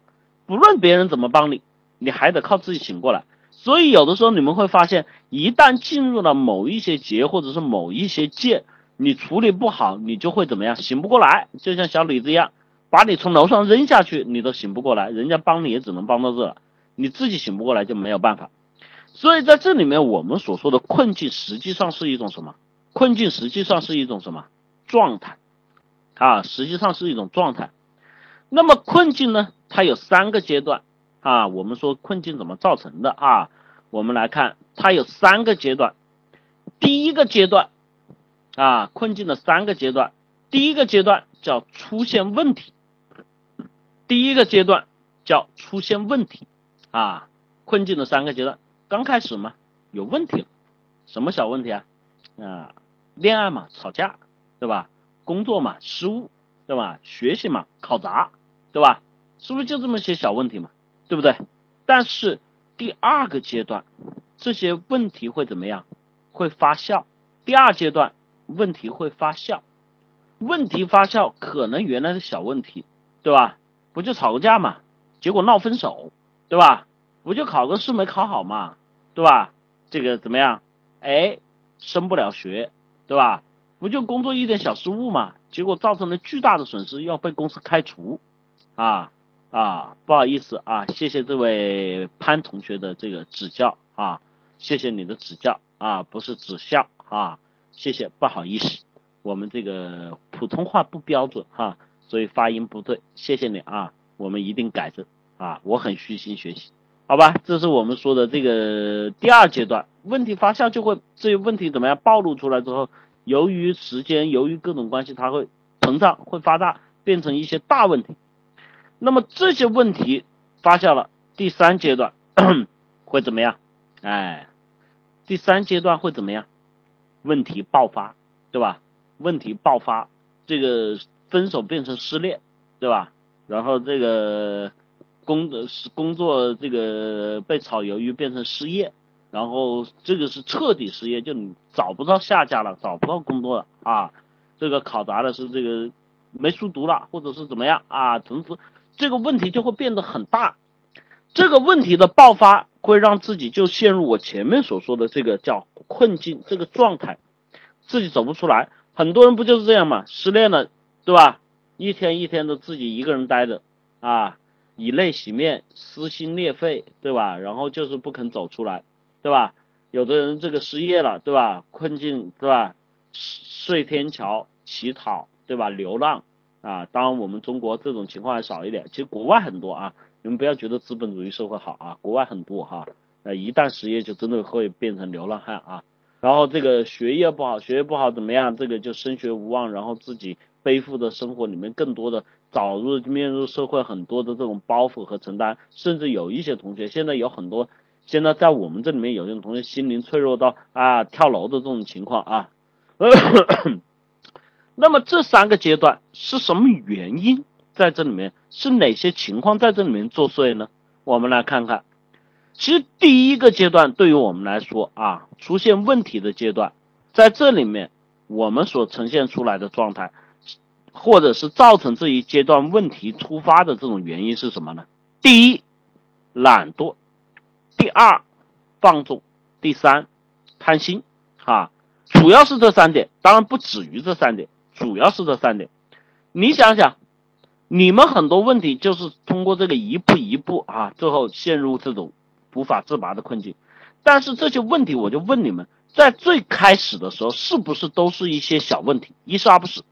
不论别人怎么帮你，你还得靠自己醒过来。所以有的时候你们会发现，一旦进入了某一些结或者是某一些界，你处理不好，你就会怎么样？醒不过来，就像小李子一样，把你从楼上扔下去，你都醒不过来，人家帮你也只能帮到这了，你自己醒不过来就没有办法。所以在这里面，我们所说的困境实际上是一种什么？困境实际上是一种什么状态？啊，实际上是一种状态。那么困境呢？它有三个阶段。啊，我们说困境怎么造成的啊？我们来看，它有三个阶段。第一个阶段啊，困境的三个阶段。第一个阶段叫出现问题。第一个阶段叫出现问题啊，困境的三个阶段。刚开始嘛，有问题，什么小问题啊？啊，恋爱嘛，吵架，对吧？工作嘛，失误，对吧？学习嘛，考砸，对吧？是不是就这么些小问题嘛？对不对？但是第二个阶段，这些问题会怎么样？会发酵，第二阶段问题会发酵，问题发酵可能原来是小问题，对吧？不就吵个架嘛，结果闹分手，对吧？不就考个试没考好嘛，对吧？这个怎么样？哎，升不了学，对吧？不就工作一点小失误嘛，结果造成了巨大的损失，要被公司开除，啊啊，不好意思啊，谢谢这位潘同学的这个指教啊，谢谢你的指教啊，不是指教啊，谢谢，不好意思，我们这个普通话不标准哈，所以发音不对，谢谢你啊，我们一定改正啊，我很虚心学习。好吧，这是我们说的这个第二阶段，问题发酵就会这些问题怎么样暴露出来之后，由于时间，由于各种关系，它会膨胀，会发大，变成一些大问题。那么这些问题发酵了，第三阶段 会怎么样？哎，第三阶段会怎么样？问题爆发，对吧？问题爆发，这个分手变成失恋，对吧？然后这个。工的是工作，这个被炒鱿鱼变成失业，然后这个是彻底失业，就你找不到下家了，找不到工作了啊。这个考砸的是这个没书读了，或者是怎么样啊？总之这个问题就会变得很大。这个问题的爆发会让自己就陷入我前面所说的这个叫困境这个状态，自己走不出来。很多人不就是这样嘛？失恋了，对吧？一天一天的自己一个人待着啊。以泪洗面，撕心裂肺，对吧？然后就是不肯走出来，对吧？有的人这个失业了，对吧？困境，对吧？睡天桥、乞讨，对吧？流浪啊，当然我们中国这种情况还少一点，其实国外很多啊。你们不要觉得资本主义社会好啊，国外很多哈。呃，一旦失业就真的会变成流浪汉啊。然后这个学业不好，学业不好怎么样？这个就升学无望，然后自己背负的生活里面更多的。早入面入社会很多的这种包袱和承担，甚至有一些同学现在有很多，现在在我们这里面有些同学心灵脆弱到啊跳楼的这种情况啊。那么这三个阶段是什么原因在这里面？是哪些情况在这里面作祟呢？我们来看看，其实第一个阶段对于我们来说啊，出现问题的阶段，在这里面我们所呈现出来的状态。或者是造成这一阶段问题突发的这种原因是什么呢？第一，懒惰；第二，放纵；第三，贪心。哈，主要是这三点，当然不止于这三点，主要是这三点。你想想，你们很多问题就是通过这个一步一步啊，最后陷入这种无法自拔的困境。但是这些问题，我就问你们，在最开始的时候，是不是都是一些小问题，一是而不死？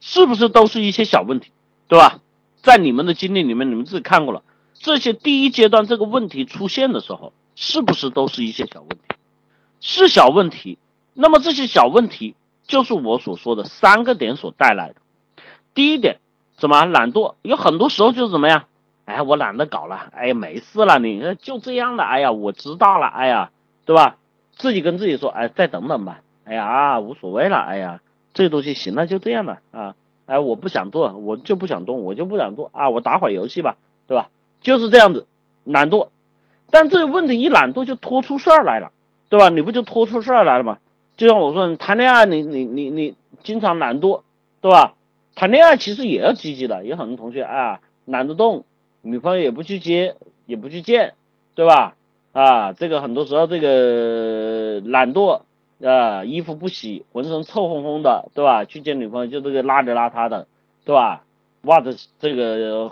是不是都是一些小问题，对吧？在你们的经历里面，你们自己看过了，这些第一阶段这个问题出现的时候，是不是都是一些小问题？是小问题，那么这些小问题就是我所说的三个点所带来的。第一点，怎么懒惰？有很多时候就是怎么样？哎，我懒得搞了，哎，没事了，你就这样的，哎呀，我知道了，哎呀，对吧？自己跟自己说，哎，再等等吧，哎呀，无所谓了，哎呀。这东西行了，就这样了啊！哎，我不想做，我就不想动，我就不想做啊！我打会儿游戏吧，对吧？就是这样子，懒惰。但这个问题一懒惰就拖出事儿来了，对吧？你不就拖出事儿来了吗？就像我说，你谈恋爱，你你你你经常懒惰，对吧？谈恋爱其实也要积极的，有很多同学啊懒得动，女朋友也不去接，也不去见，对吧？啊，这个很多时候这个懒惰。啊，衣服不洗，浑身臭烘烘的，对吧？去见女朋友就这个邋里邋遢的，对吧？袜子这个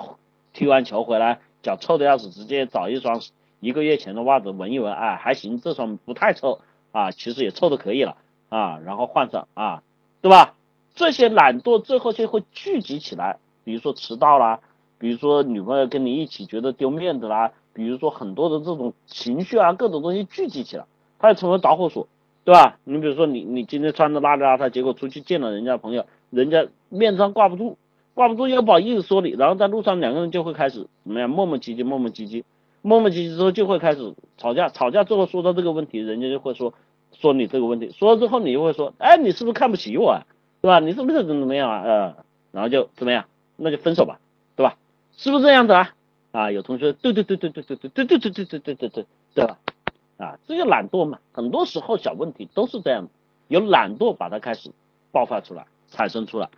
踢完球回来脚臭的要死，直接找一双一个月前的袜子闻一闻，哎，还行，这双不太臭啊，其实也臭的可以了啊，然后换上啊，对吧？这些懒惰最后就会聚集起来，比如说迟到啦，比如说女朋友跟你一起觉得丢面子啦，比如说很多的这种情绪啊，各种东西聚集起来，它就成为导火索。对吧？你比如说你你今天穿的邋里邋遢，结果出去见了人家朋友，人家面子上挂不住，挂不住又不好意思说你，然后在路上两个人就会开始怎么样磨磨唧唧，磨磨唧唧，磨磨唧唧之后就会开始吵架，吵架之后说到这个问题，人家就会说说你这个问题，说了之后你就会说，哎，你是不是看不起我啊？对吧？你是不是怎么怎么样啊？呃，然后就怎么样？那就分手吧，对吧？是不是这样子啊？啊，有同学对对对对对对对对对对对对对对对，对吧？啊，这就懒惰嘛。很多时候小问题都是这样，由懒惰把它开始爆发出来，产生出来，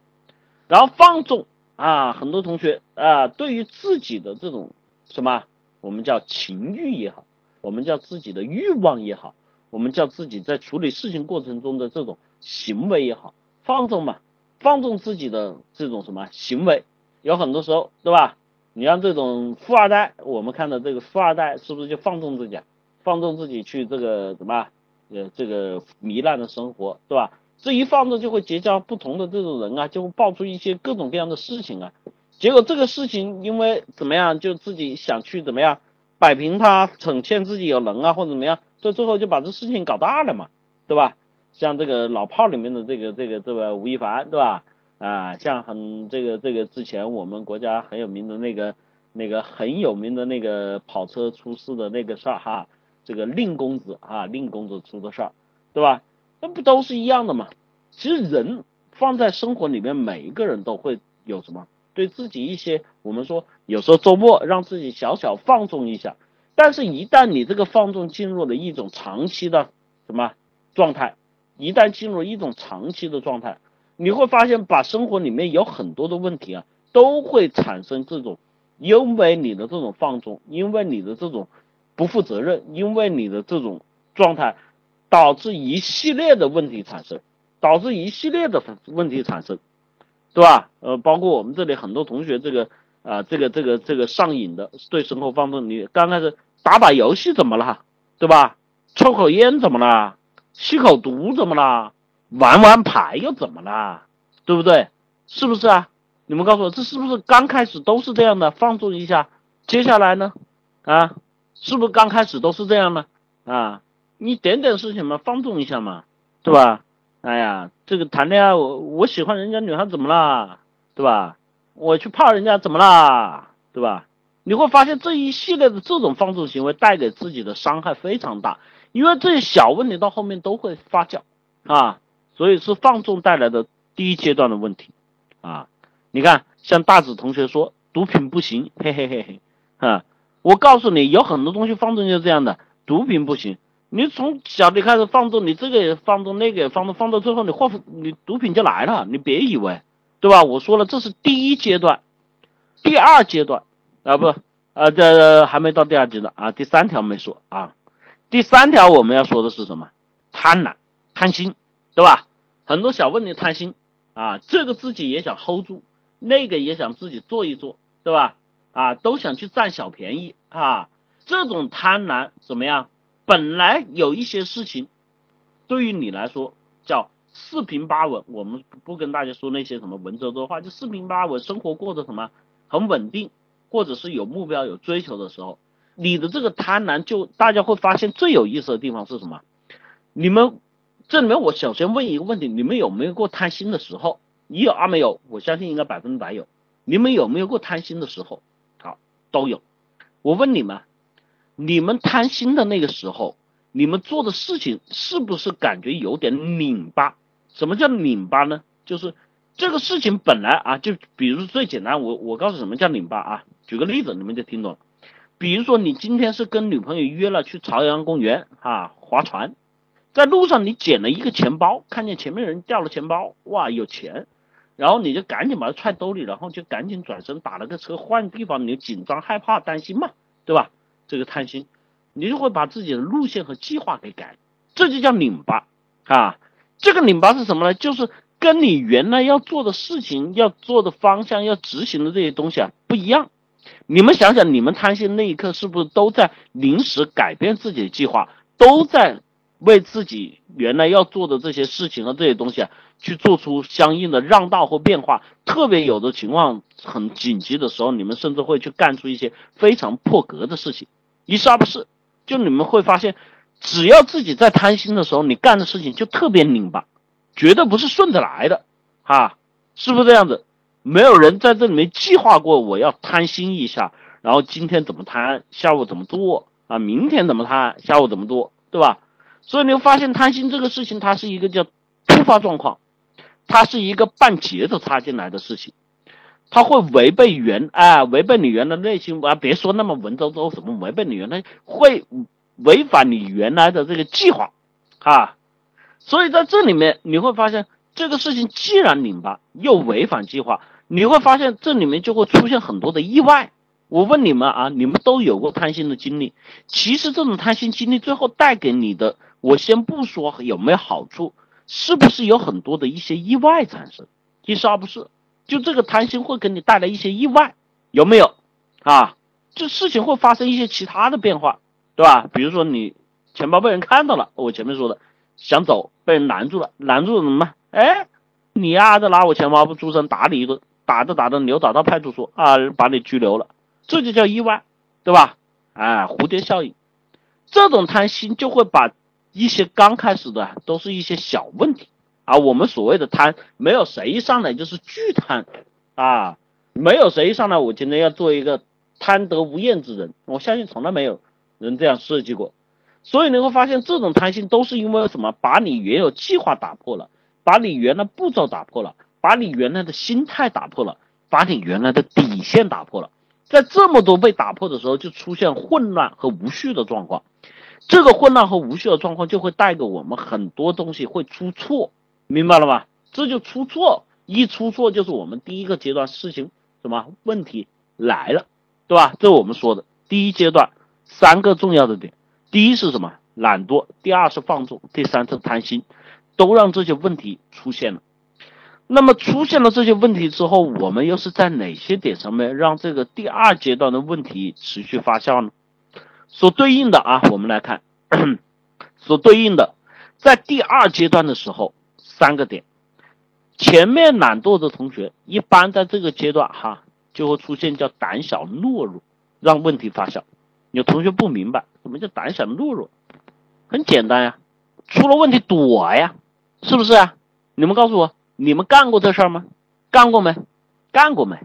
然后放纵啊，很多同学啊，对于自己的这种什么，我们叫情欲也好，我们叫自己的欲望也好，我们叫自己在处理事情过程中的这种行为也好，放纵嘛，放纵自己的这种什么行为，有很多时候，对吧？你像这种富二代，我们看到这个富二代是不是就放纵自己，放纵自己去这个什么，呃，这个糜烂的生活，对吧？这一放纵就会结交不同的这种人啊，就会爆出一些各种各样的事情啊。结果这个事情因为怎么样，就自己想去怎么样摆平他，惩欠自己有能啊，或者怎么样，这最后就把这事情搞大了嘛，对吧？像这个老炮里面的这个这个这个吴亦凡，对吧？啊，像很这个这个之前我们国家很有名的那个那个很有名的那个跑车出事的那个事儿哈，这个令公子啊，令公子出的事儿，对吧？那不都是一样的吗？其实人放在生活里面，每一个人都会有什么，对自己一些我们说有时候周末让自己小小放纵一下，但是一旦你这个放纵进入了一种长期的什么状态，一旦进入一种长期的状态。你会发现，把生活里面有很多的问题啊，都会产生这种，因为你的这种放纵，因为你的这种不负责任，因为你的这种状态，导致一系列的问题产生，导致一系列的问题产生，对吧？呃，包括我们这里很多同学，这个啊，这个这个这个上瘾的，对生活放纵，你刚开始打把游戏怎么了，对吧？抽口烟怎么了？吸口毒怎么了？玩玩牌又怎么啦？对不对？是不是啊？你们告诉我，这是不是刚开始都是这样的？放纵一下，接下来呢？啊，是不是刚开始都是这样呢？啊，你点点事情嘛，放纵一下嘛，对吧？哎呀，这个谈恋爱，我我喜欢人家女孩怎么啦？对吧？我去泡人家怎么啦？对吧？你会发现这一系列的这种放纵行为带给自己的伤害非常大，因为这些小问题到后面都会发酵啊。所以是放纵带来的第一阶段的问题，啊，你看，像大子同学说毒品不行，嘿嘿嘿嘿，啊，我告诉你，有很多东西放纵就是这样的，毒品不行，你从小你开始放纵，你这个也放纵，那个也放纵，放到最后你祸你毒品就来了，你别以为，对吧？我说了，这是第一阶段，第二阶段啊不，啊这还没到第二阶段啊，第三条没说啊，第三条我们要说的是什么？贪婪、贪心，对吧？很多小问题贪心啊，这个自己也想 hold 住，那个也想自己做一做，对吧？啊，都想去占小便宜啊，这种贪婪怎么样？本来有一些事情，对于你来说叫四平八稳，我们不跟大家说那些什么文绉绉话，就四平八稳，生活过得什么很稳定，或者是有目标有追求的时候，你的这个贪婪就大家会发现最有意思的地方是什么？你们。这里面我首先问一个问题：你们有没有过贪心的时候？你有啊没有？我相信应该百分之百有。你们有没有过贪心的时候？都有。我问你们，你们贪心的那个时候，你们做的事情是不是感觉有点拧巴？什么叫拧巴呢？就是这个事情本来啊，就比如最简单，我我告诉什么叫拧巴啊？举个例子，你们就听懂了。比如说你今天是跟女朋友约了去朝阳公园啊划船。在路上，你捡了一个钱包，看见前面人掉了钱包，哇，有钱，然后你就赶紧把它揣兜里，然后就赶紧转身打了个车换地方，你就紧张、害怕、担心嘛，对吧？这个贪心，你就会把自己的路线和计划给改，这就叫拧巴啊。这个拧巴是什么呢？就是跟你原来要做的事情、要做的方向、要执行的这些东西啊不一样。你们想想，你们贪心那一刻是不是都在临时改变自己的计划，都在？为自己原来要做的这些事情和这些东西啊，去做出相应的让道或变化。特别有的情况很紧急的时候，你们甚至会去干出一些非常破格的事情。一是二不是，就你们会发现，只要自己在贪心的时候，你干的事情就特别拧巴，绝对不是顺着来的，哈，是不是这样子？没有人在这里面计划过我要贪心一下，然后今天怎么贪，下午怎么做啊？明天怎么贪，下午怎么做，对吧？所以你会发现贪心这个事情，它是一个叫突发状况，它是一个半截子插进来的事情，它会违背原啊，违背你原来内心啊，别说那么文绉绉什么违背你原来会违反你原来的这个计划，啊，所以在这里面你会发现，这个事情既然拧巴又违反计划，你会发现这里面就会出现很多的意外。我问你们啊，你们都有过贪心的经历，其实这种贪心经历最后带给你的，我先不说有没有好处，是不是有很多的一些意外产生？其实而不是，就这个贪心会给你带来一些意外，有没有？啊，这事情会发生一些其他的变化，对吧？比如说你钱包被人看到了，我前面说的，想走被人拦住了，拦住了怎么办？哎，你丫的拿我钱包不出声，打你一顿，打着打着扭打到派出所啊，把你拘留了。这就叫意外，对吧？哎，蝴蝶效应，这种贪心就会把一些刚开始的都是一些小问题啊。我们所谓的贪，没有谁一上来就是巨贪啊，没有谁一上来我今天要做一个贪得无厌之人，我相信从来没有人这样设计过。所以你会发现，这种贪心都是因为什么？把你原有计划打破了，把你原来步骤打破了，把你原来的心态打破了，把你原来的底线打破了。在这么多被打破的时候，就出现混乱和无序的状况。这个混乱和无序的状况就会带给我们很多东西会出错，明白了吗？这就出错，一出错就是我们第一个阶段事情什么问题来了，对吧？这我们说的第一阶段三个重要的点：第一是什么？懒惰；第二是放纵；第三是贪心，都让这些问题出现了。那么出现了这些问题之后，我们又是在哪些点上面让这个第二阶段的问题持续发酵呢？所对应的啊，我们来看，所对应的在第二阶段的时候，三个点，前面懒惰的同学一般在这个阶段哈就会出现叫胆小懦弱，让问题发酵。有同学不明白什么叫胆小懦弱？很简单呀，出了问题躲呀，是不是啊？你们告诉我。你们干过这事儿吗？干过没？干过没？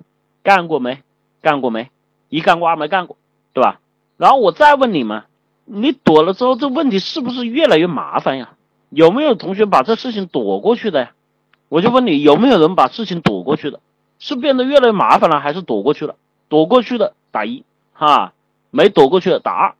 干过没？干过没？一干过二没干过，对吧？然后我再问你们，你躲了之后，这问题是不是越来越麻烦呀？有没有同学把这事情躲过去的呀？我就问你，有没有人把事情躲过去的？是变得越来越麻烦了，还是躲过去了？躲过去的打一，哈，没躲过去的打二，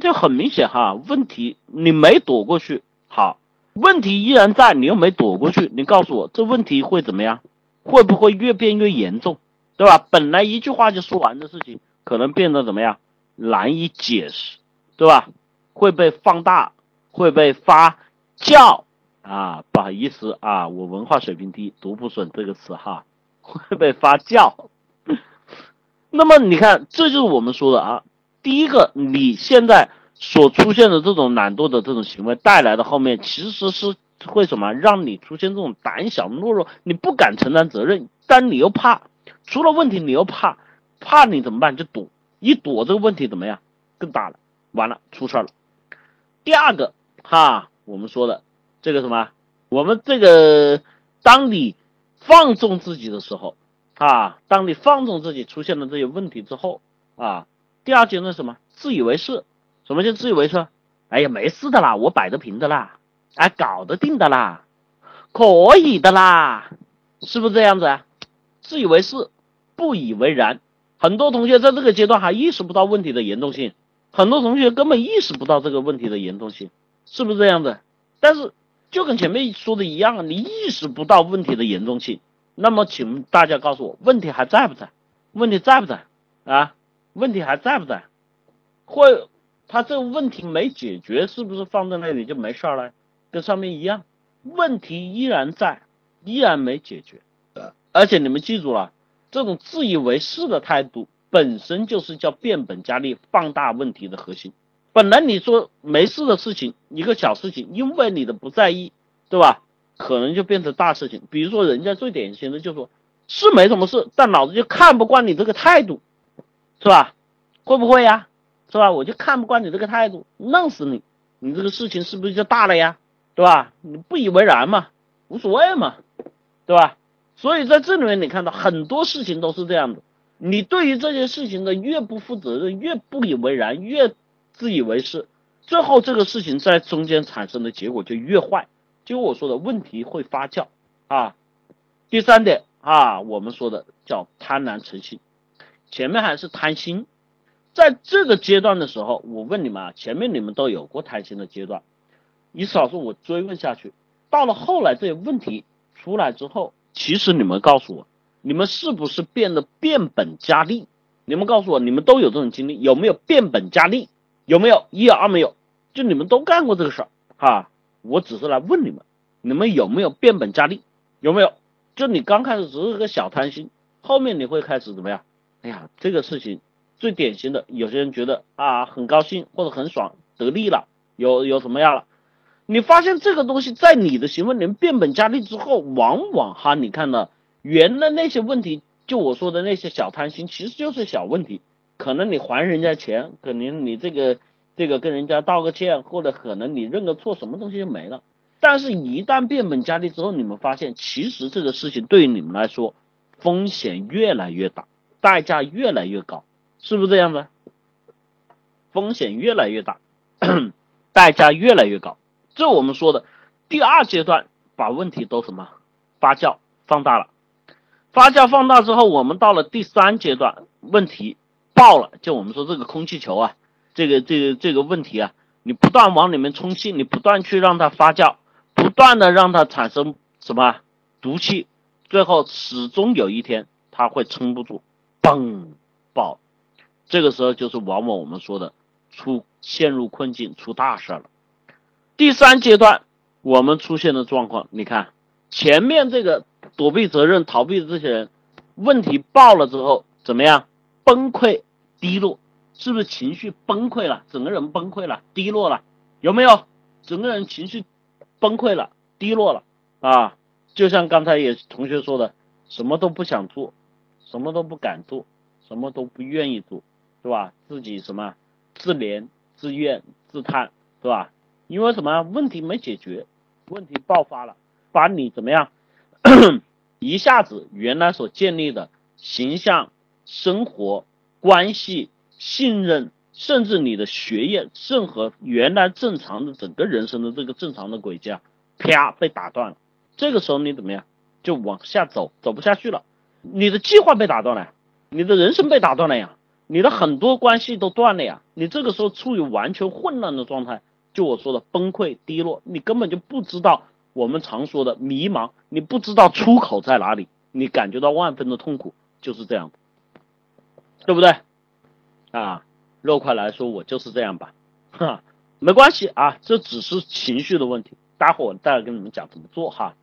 就很明显哈，问题你没躲过去，好。问题依然在，你又没躲过去，你告诉我这问题会怎么样？会不会越变越严重？对吧？本来一句话就说完的事情，可能变得怎么样？难以解释，对吧？会被放大，会被发酵啊！不好意思啊，我文化水平低，读不准这个词哈，会被发酵。那么你看，这就是我们说的啊，第一个，你现在。所出现的这种懒惰的这种行为带来的后面，其实是会什么？让你出现这种胆小懦弱，你不敢承担责任，但你又怕出了问题，你又怕，怕你怎么办？就躲，一躲这个问题怎么样？更大了，完了出事了。第二个哈，我们说的这个什么？我们这个当你放纵自己的时候啊，当你放纵自己出现了这些问题之后啊，第二阶段什么？自以为是。什么叫自以为是？哎呀，没事的啦，我摆得平的啦，哎，搞得定的啦，可以的啦，是不是这样子啊？自以为是，不以为然。很多同学在这个阶段还意识不到问题的严重性，很多同学根本意识不到这个问题的严重性，是不是这样子？但是就跟前面说的一样，你意识不到问题的严重性，那么请大家告诉我，问题还在不在？问题在不在？啊？问题还在不在？会？他这个问题没解决，是不是放在那里就没事儿了？跟上面一样，问题依然在，依然没解决。而且你们记住了，这种自以为是的态度，本身就是叫变本加厉、放大问题的核心。本来你说没事的事情，一个小事情，因为你的不在意，对吧？可能就变成大事情。比如说，人家最典型的就说，是没什么事，但老子就看不惯你这个态度，是吧？会不会呀？是吧？我就看不惯你这个态度，弄死你！你这个事情是不是就大了呀？对吧？你不以为然嘛，无所谓嘛，对吧？所以在这里面你看到很多事情都是这样的。你对于这件事情的越不负责任，越不以为然，越自以为是，最后这个事情在中间产生的结果就越坏。就我说的问题会发酵啊。第三点啊，我们说的叫贪婪成性，前面还是贪心。在这个阶段的时候，我问你们啊，前面你们都有过贪心的阶段，你少说我追问下去，到了后来这些问题出来之后，其实你们告诉我，你们是不是变得变本加厉？你们告诉我，你们都有这种经历，有没有变本加厉？有没有？一二没有，就你们都干过这个事儿哈。我只是来问你们，你们有没有变本加厉？有没有？就你刚开始只是个小贪心，后面你会开始怎么样？哎呀，这个事情最典型的，有些人觉得啊很高兴或者很爽得利了，有有什么样了？你发现这个东西在你的行为里面变本加厉之后，往往哈，你看到原来那些问题，就我说的那些小贪心，其实就是小问题，可能你还人家钱，可能你这个这个跟人家道个歉，或者可能你认个错，什么东西就没了。但是，一旦变本加厉之后，你们发现其实这个事情对于你们来说风险越来越大，代价越来越高，是不是这样子？风险越来越大，代价越来越高，这我们说的第二阶段，把问题都什么发酵放大了，发酵放大之后，我们到了第三阶段，问题爆了，就我们说这个空气球啊，这个这个这个问题啊，你不断往里面充气，你不断去让它发酵。不断的让它产生什么毒气，最后始终有一天它会撑不住，嘣爆，这个时候就是往往我们说的出陷入困境出大事了。第三阶段我们出现的状况，你看前面这个躲避责任、逃避的这些人，问题爆了之后怎么样？崩溃、低落，是不是情绪崩溃了？整个人崩溃了、低落了，有没有？整个人情绪。崩溃了，低落了啊！就像刚才也同学说的，什么都不想做，什么都不敢做，什么都不愿意做，是吧？自己什么自怜、自怨、自叹，是吧？因为什么问题没解决，问题爆发了，把你怎么样？一下子原来所建立的形象、生活关系、信任。甚至你的学业，任何原来正常的整个人生的这个正常的轨迹啊，啪被打断了。这个时候你怎么样？就往下走，走不下去了。你的计划被打断了，你的人生被打断了呀，你的很多关系都断了呀。你这个时候处于完全混乱的状态，就我说的崩溃低落，你根本就不知道我们常说的迷茫，你不知道出口在哪里，你感觉到万分的痛苦，就是这样，对不对？啊。肉块来说，我就是这样吧，哈，没关系啊，这只是情绪的问题。待会我再来跟你们讲怎么做哈。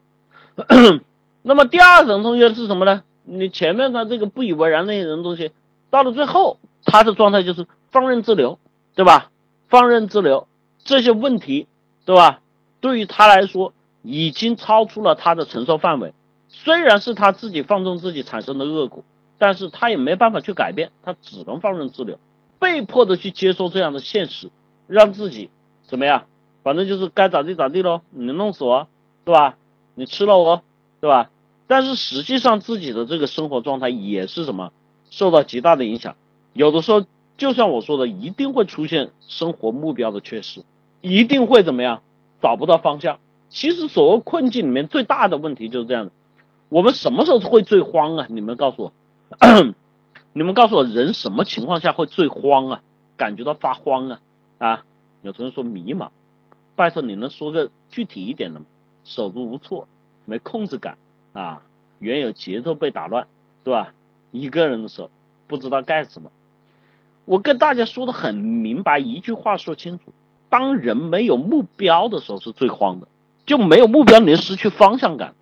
那么第二种同学是什么呢？你前面的这个不以为然那些人东西，到了最后，他的状态就是放任自流，对吧？放任自流，这些问题，对吧？对于他来说，已经超出了他的承受范围。虽然是他自己放纵自己产生的恶果，但是他也没办法去改变，他只能放任自流。被迫的去接受这样的现实，让自己怎么样？反正就是该咋地咋地喽，你弄死我，对吧？你吃了我，对吧？但是实际上自己的这个生活状态也是什么，受到极大的影响。有的时候，就像我说的，一定会出现生活目标的缺失，一定会怎么样？找不到方向。其实所谓困境里面最大的问题就是这样的。我们什么时候会最慌啊？你们告诉我。你们告诉我，人什么情况下会最慌啊？感觉到发慌啊？啊，有同学说迷茫，拜托你能说个具体一点的吗？手足无措，没控制感啊，原有节奏被打乱，是吧？一个人的时候不知道干什么。我跟大家说的很明白，一句话说清楚：当人没有目标的时候是最慌的，就没有目标，你就失去方向感。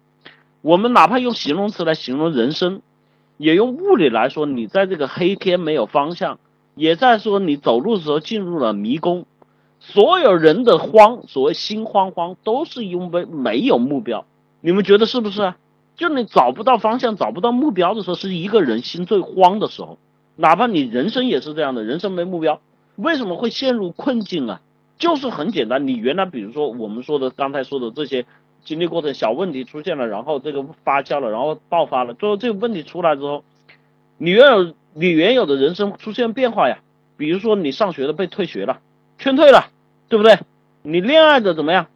我们哪怕用形容词来形容人生。也用物理来说，你在这个黑天没有方向，也在说你走路的时候进入了迷宫。所有人的慌，所谓心慌慌，都是因为没有目标。你们觉得是不是啊？就你找不到方向、找不到目标的时候，是一个人心最慌的时候。哪怕你人生也是这样的，人生没目标，为什么会陷入困境啊？就是很简单，你原来比如说我们说的刚才说的这些。经历过程小问题出现了，然后这个发酵了，然后爆发了。最后这个问题出来之后，你原有你原有的人生出现变化呀。比如说你上学的被退学了，劝退了，对不对？你恋爱的怎么样？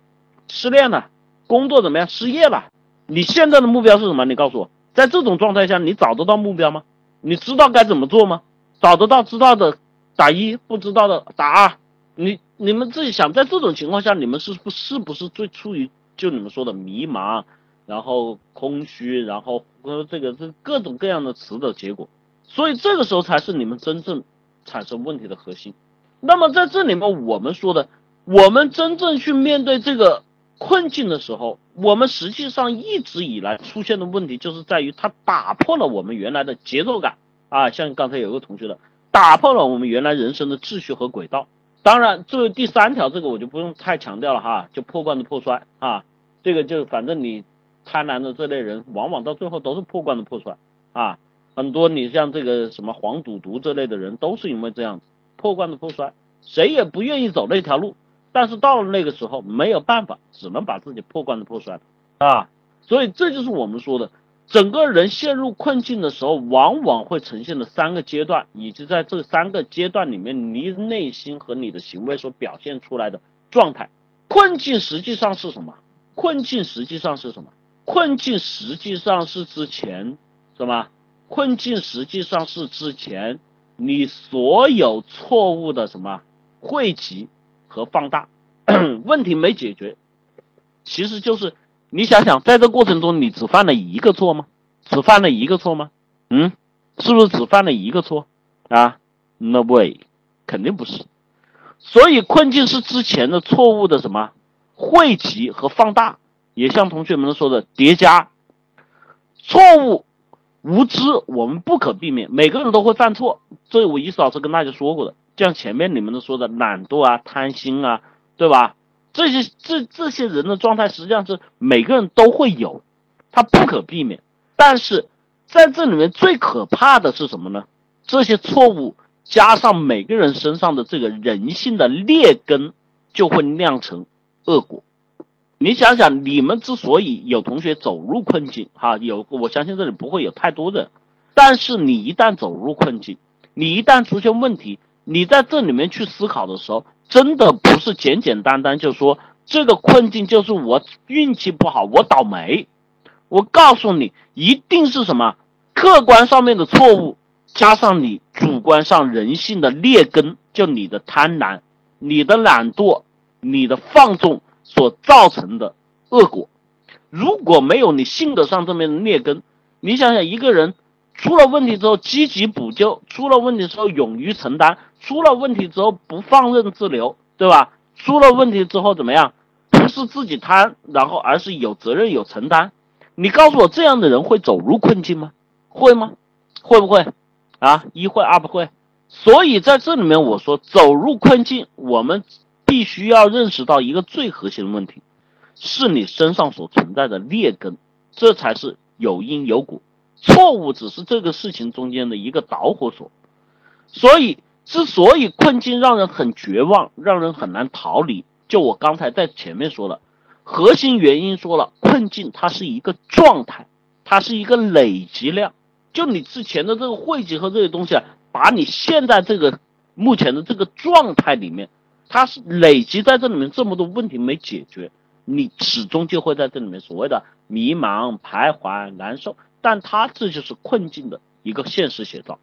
失恋了。工作怎么样？失业了。你现在的目标是什么？你告诉我，在这种状态下，你找得到目标吗？你知道该怎么做吗？找得到知道的打一，不知道的打二。你你们自己想，在这种情况下，你们是不是不是最处于就你们说的迷茫，然后空虚，然后呃这个这各种各样的词的结果？所以这个时候才是你们真正产生问题的核心。那么在这里面，我们说的，我们真正去面对这个困境的时候，我们实际上一直以来出现的问题，就是在于它打破了我们原来的节奏感啊，像刚才有个同学的，打破了我们原来人生的秩序和轨道。当然，作为第三条，这个我就不用太强调了哈，就破罐子破摔啊，这个就反正你贪婪的这类人，往往到最后都是破罐子破摔啊。很多你像这个什么黄赌毒这类的人，都是因为这样子破罐子破摔，谁也不愿意走那条路，但是到了那个时候没有办法，只能把自己破罐子破摔啊。所以这就是我们说的，整个人陷入困境的时候，往往会呈现的三个阶段，以及在这三个阶段里面，你内心和你的行为所表现出来的状态。困境实际上是什么？困境实际上是什么？困境实际上是之前什么？困境实际上是之前你所有错误的什么汇集和放大，问题没解决，其实就是你想想，在这过程中你只犯了一个错吗？只犯了一个错吗？嗯，是不是只犯了一个错啊？No way，肯定不是。所以困境是之前的错误的什么汇集和放大，也像同学们说的叠加错误。无知我们不可避免，每个人都会犯错，这我意思老师跟大家说过的，像前面你们都说的懒惰啊、贪心啊，对吧？这些这这些人的状态实际上是每个人都会有，他不可避免。但是在这里面最可怕的是什么呢？这些错误加上每个人身上的这个人性的劣根，就会酿成恶果。你想想，你们之所以有同学走入困境，哈，有我相信这里不会有太多人，但是你一旦走入困境，你一旦出现问题，你在这里面去思考的时候，真的不是简简单单就说这个困境就是我运气不好，我倒霉。我告诉你，一定是什么客观上面的错误，加上你主观上人性的劣根，就你的贪婪、你的懒惰、你的放纵。所造成的恶果，如果没有你性格上这面的劣根，你想想一个人出了问题之后积极补救，出了问题之后勇于承担，出了问题之后不放任自流，对吧？出了问题之后怎么样？不是自己贪，然后而是有责任有承担。你告诉我这样的人会走入困境吗？会吗？会不会？啊，一会二不会。所以在这里面我说走入困境，我们。必须要认识到一个最核心的问题，是你身上所存在的劣根，这才是有因有果，错误只是这个事情中间的一个导火索。所以，之所以困境让人很绝望，让人很难逃离，就我刚才在前面说了，核心原因说了，困境它是一个状态，它是一个累积量，就你之前的这个汇集和这些东西啊，把你现在这个目前的这个状态里面。它是累积在这里面这么多问题没解决，你始终就会在这里面所谓的迷茫、徘徊、难受，但它这就是困境的一个现实写照。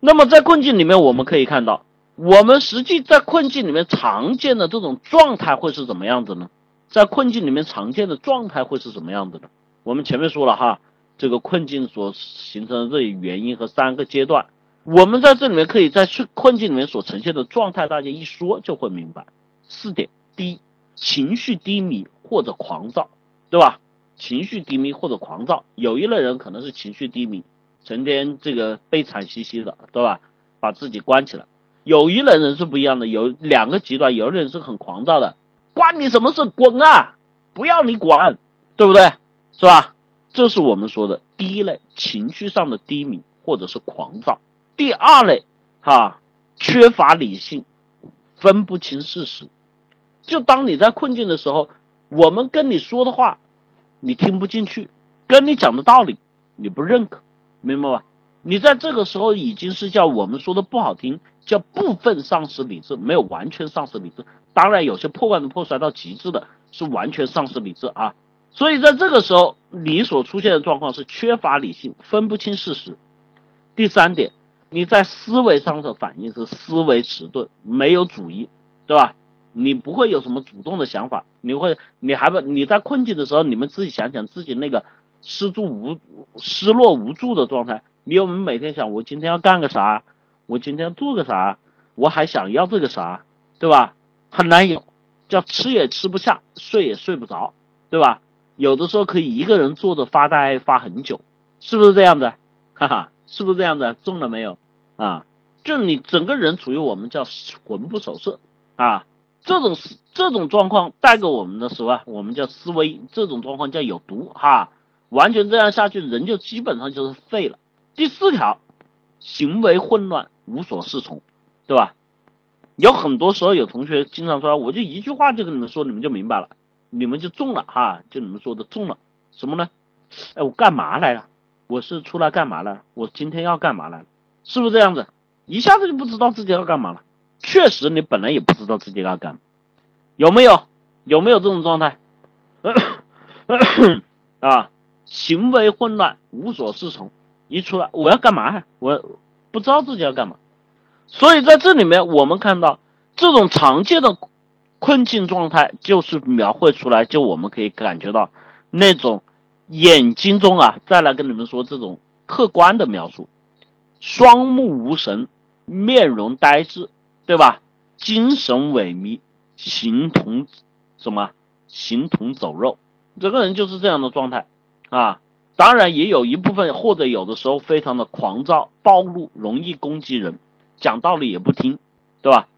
那么在困境里面，我们可以看到，我们实际在困境里面常见的这种状态会是怎么样子呢？在困境里面常见的状态会是什么样子的？我们前面说了哈，这个困境所形成的这些原因和三个阶段。我们在这里面可以在困困境里面所呈现的状态，大家一说就会明白。四点：第一，情绪低迷或者狂躁，对吧？情绪低迷或者狂躁，有一类人可能是情绪低迷，成天这个悲惨兮兮的，对吧？把自己关起来。有一类人是不一样的，有两个极端，有的人是很狂躁的，关你什么事？滚啊！不要你管，对不对？是吧？这是我们说的第一类情绪上的低迷或者是狂躁。第二类，哈，缺乏理性，分不清事实。就当你在困境的时候，我们跟你说的话，你听不进去；跟你讲的道理，你不认可，明白吧？你在这个时候已经是叫我们说的不好听，叫部分丧失理智，没有完全丧失理智。当然，有些破罐子破摔到极致的，是完全丧失理智啊。所以在这个时候，你所出现的状况是缺乏理性，分不清事实。第三点。你在思维上的反应是思维迟钝，没有主意，对吧？你不会有什么主动的想法，你会，你还不你在困境的时候，你们自己想想自己那个失助无失落无助的状态，你有没有每天想我今天要干个啥？我今天做个啥？我还想要这个啥？对吧？很难有，叫吃也吃不下，睡也睡不着，对吧？有的时候可以一个人坐着发呆发很久，是不是这样子？哈哈，是不是这样子？中了没有？啊，就你整个人处于我们叫魂不守舍啊，这种这种状况带给我们的时候啊，我们叫思维，这种状况叫有毒哈，完全这样下去，人就基本上就是废了。第四条，行为混乱，无所适从，对吧？有很多时候有同学经常说，我就一句话就跟你们说，你们就明白了，你们就中了哈，就你们说的中了，什么呢？哎，我干嘛来了？我是出来干嘛了？我今天要干嘛了？是不是这样子？一下子就不知道自己要干嘛了。确实，你本来也不知道自己要干，有没有？有没有这种状态？啊，行为混乱，无所适从。一出来，我要干嘛呀？我不知道自己要干嘛。所以在这里面，我们看到这种常见的困境状态，就是描绘出来，就我们可以感觉到那种眼睛中啊，再来跟你们说这种客观的描述。双目无神，面容呆滞，对吧？精神萎靡，形同什么？形同走肉，整个人就是这样的状态啊。当然也有一部分，或者有的时候非常的狂躁、暴怒，容易攻击人，讲道理也不听，对吧？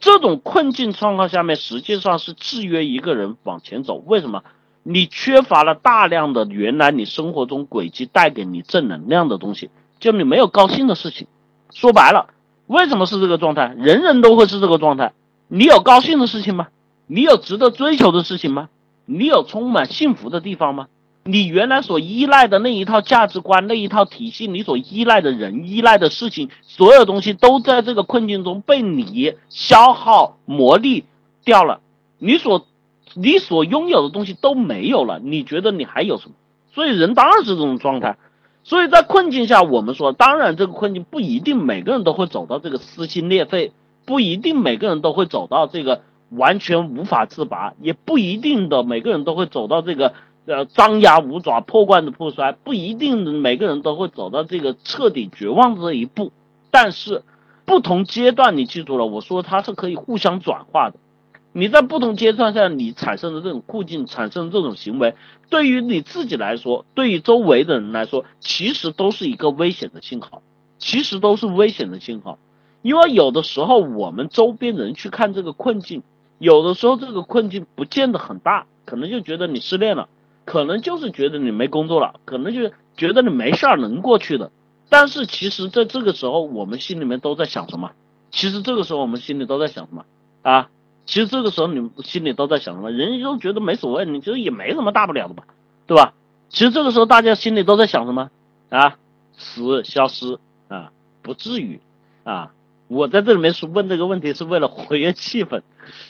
这种困境状况下面，实际上是制约一个人往前走。为什么？你缺乏了大量的原来你生活中轨迹带给你正能量的东西。就你没有高兴的事情，说白了，为什么是这个状态？人人都会是这个状态。你有高兴的事情吗？你有值得追求的事情吗？你有充满幸福的地方吗？你原来所依赖的那一套价值观、那一套体系，你所依赖的人、依赖的事情，所有东西都在这个困境中被你消耗磨砺掉了。你所你所拥有的东西都没有了，你觉得你还有什么？所以人当然是这种状态。所以在困境下，我们说，当然这个困境不一定每个人都会走到这个撕心裂肺，不一定每个人都会走到这个完全无法自拔，也不一定的每个人都会走到这个呃张牙舞爪、破罐子破摔，不一定每个人都会走到这个彻底绝望的这一步。但是不同阶段，你记住了，我说它是可以互相转化的。你在不同阶段下，你产生的这种困境，产生的这种行为，对于你自己来说，对于周围的人来说，其实都是一个危险的信号，其实都是危险的信号。因为有的时候我们周边人去看这个困境，有的时候这个困境不见得很大，可能就觉得你失恋了，可能就是觉得你没工作了，可能就觉得你没事儿能过去的。但是其实在这个时候，我们心里面都在想什么？其实这个时候我们心里都在想什么啊？其实这个时候你们心里都在想什么？人家都觉得没所谓，你觉得也没什么大不了的吧，对吧？其实这个时候大家心里都在想什么啊？死消失啊？不至于啊！我在这里面是问这个问题是为了活跃气氛。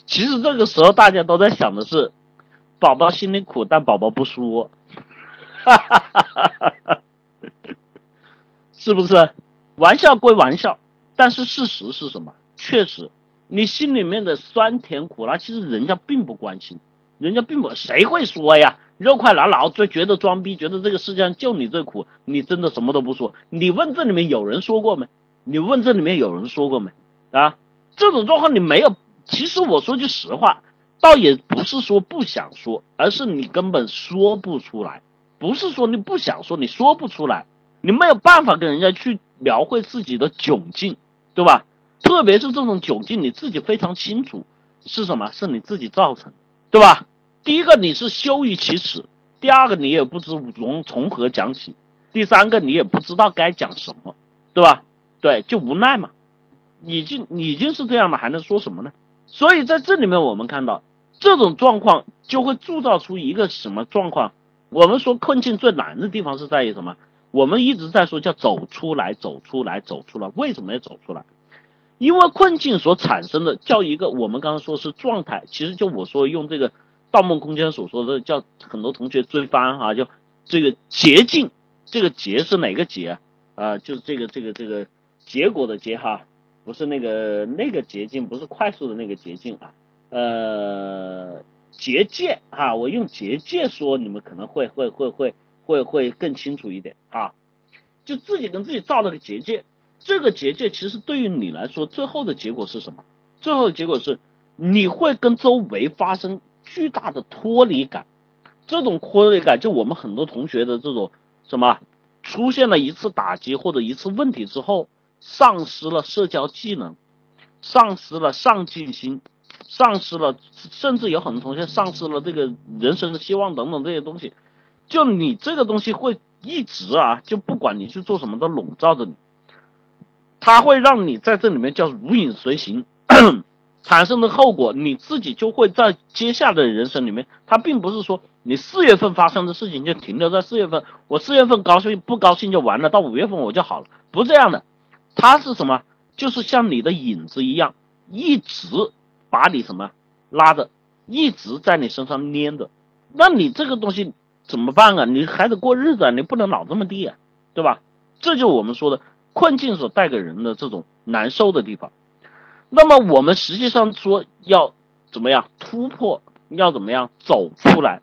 其实这个时候大家都在想的是，宝宝心里苦，但宝宝不说，哈哈哈哈哈！是不是？玩笑归玩笑，但是事实是什么？确实。你心里面的酸甜苦辣，其实人家并不关心，人家并不谁会说呀？肉快拿老就觉得装逼，觉得这个世界上就你最苦，你真的什么都不说。你问这里面有人说过没？你问这里面有人说过没？啊，这种状况你没有。其实我说句实话，倒也不是说不想说，而是你根本说不出来。不是说你不想说，你说不出来，你没有办法跟人家去描绘自己的窘境，对吧？特别是这种窘境，你自己非常清楚是什么，是你自己造成，对吧？第一个你是羞于启齿，第二个你也不知从从何讲起，第三个你也不知道该讲什么，对吧？对，就无奈嘛，已经已经是这样了，还能说什么呢？所以在这里面我们看到这种状况就会铸造出一个什么状况？我们说困境最难的地方是在于什么？我们一直在说叫走出来，走出来，走出来，为什么要走出来？因为困境所产生的叫一个，我们刚刚说是状态，其实就我说用这个《盗梦空间》所说的叫很多同学追番哈，就这个捷径，这个捷是哪个捷啊？就是这个这个这个结果的结哈，不是那个那个捷径，不是快速的那个捷径啊，呃，结界啊，我用结界说，你们可能会会会会会会更清楚一点啊，就自己跟自己造了个结界，这个结界其实对于你来说，最后的结果是什么？最后的结果是你会跟周围发生巨大的脱离感，这种脱离感就我们很多同学的这种什么出现了一次打击或者一次问题之后。丧失了社交技能，丧失了上进心，丧失了，甚至有很多同学丧失了这个人生的希望等等这些东西。就你这个东西会一直啊，就不管你去做什么都笼罩着你，它会让你在这里面叫如影随形，产生的后果你自己就会在接下来的人生里面，它并不是说你四月份发生的事情就停留在四月份，我四月份高兴不高兴就完了，到五月份我就好了，不是这样的。它是什么？就是像你的影子一样，一直把你什么拉着，一直在你身上粘着。那你这个东西怎么办啊？你还得过日子啊，你不能老这么地啊，对吧？这就我们说的困境所带给人的这种难受的地方。那么我们实际上说要怎么样突破，要怎么样走出来？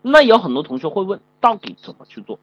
那有很多同学会问，到底怎么去做？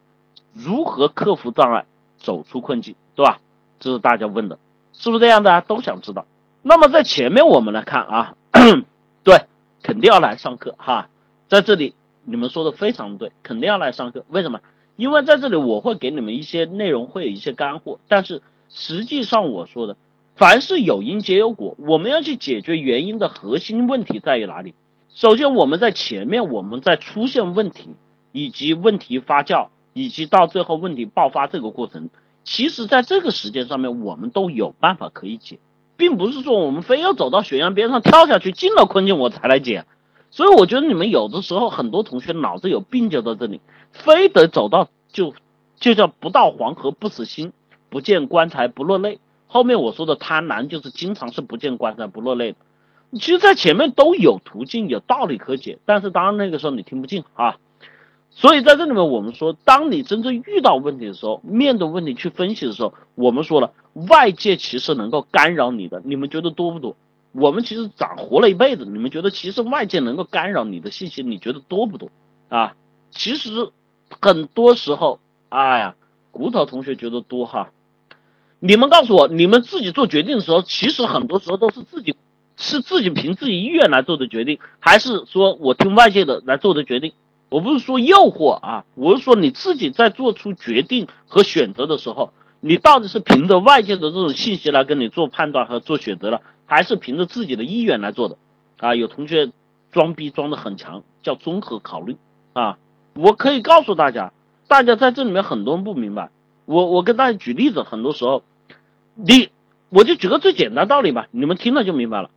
如何克服障碍，走出困境，对吧？这是大家问的，是不是这样的？都想知道。那么在前面我们来看啊，对，肯定要来上课哈。在这里你们说的非常对，肯定要来上课。为什么？因为在这里我会给你们一些内容，会有一些干货。但是实际上我说的，凡是有因皆有果，我们要去解决原因的核心问题在于哪里？首先我们在前面我们在出现问题，以及问题发酵，以及到最后问题爆发这个过程。其实，在这个时间上面，我们都有办法可以解，并不是说我们非要走到悬崖边上跳下去进了困境我才来解。所以，我觉得你们有的时候很多同学脑子有病就在这里，非得走到就就叫不到黄河不死心，不见棺材不落泪。后面我说的贪婪就是经常是不见棺材不落泪的。其实，在前面都有途径有道理可解，但是当然那个时候你听不进啊。所以在这里面，我们说，当你真正遇到问题的时候，面对问题去分析的时候，我们说了，外界其实能够干扰你的，你们觉得多不多？我们其实长活了一辈子，你们觉得其实外界能够干扰你的信息，你觉得多不多？啊，其实很多时候，哎呀，骨头同学觉得多哈。你们告诉我，你们自己做决定的时候，其实很多时候都是自己是自己凭自己意愿来做的决定，还是说我听外界的来做的决定？我不是说诱惑啊，我是说你自己在做出决定和选择的时候，你到底是凭着外界的这种信息来跟你做判断和做选择了，还是凭着自己的意愿来做的？啊，有同学装逼装的很强，叫综合考虑啊。我可以告诉大家，大家在这里面很多人不明白。我我跟大家举例子，很多时候，你我就举个最简单道理吧，你们听了就明白了。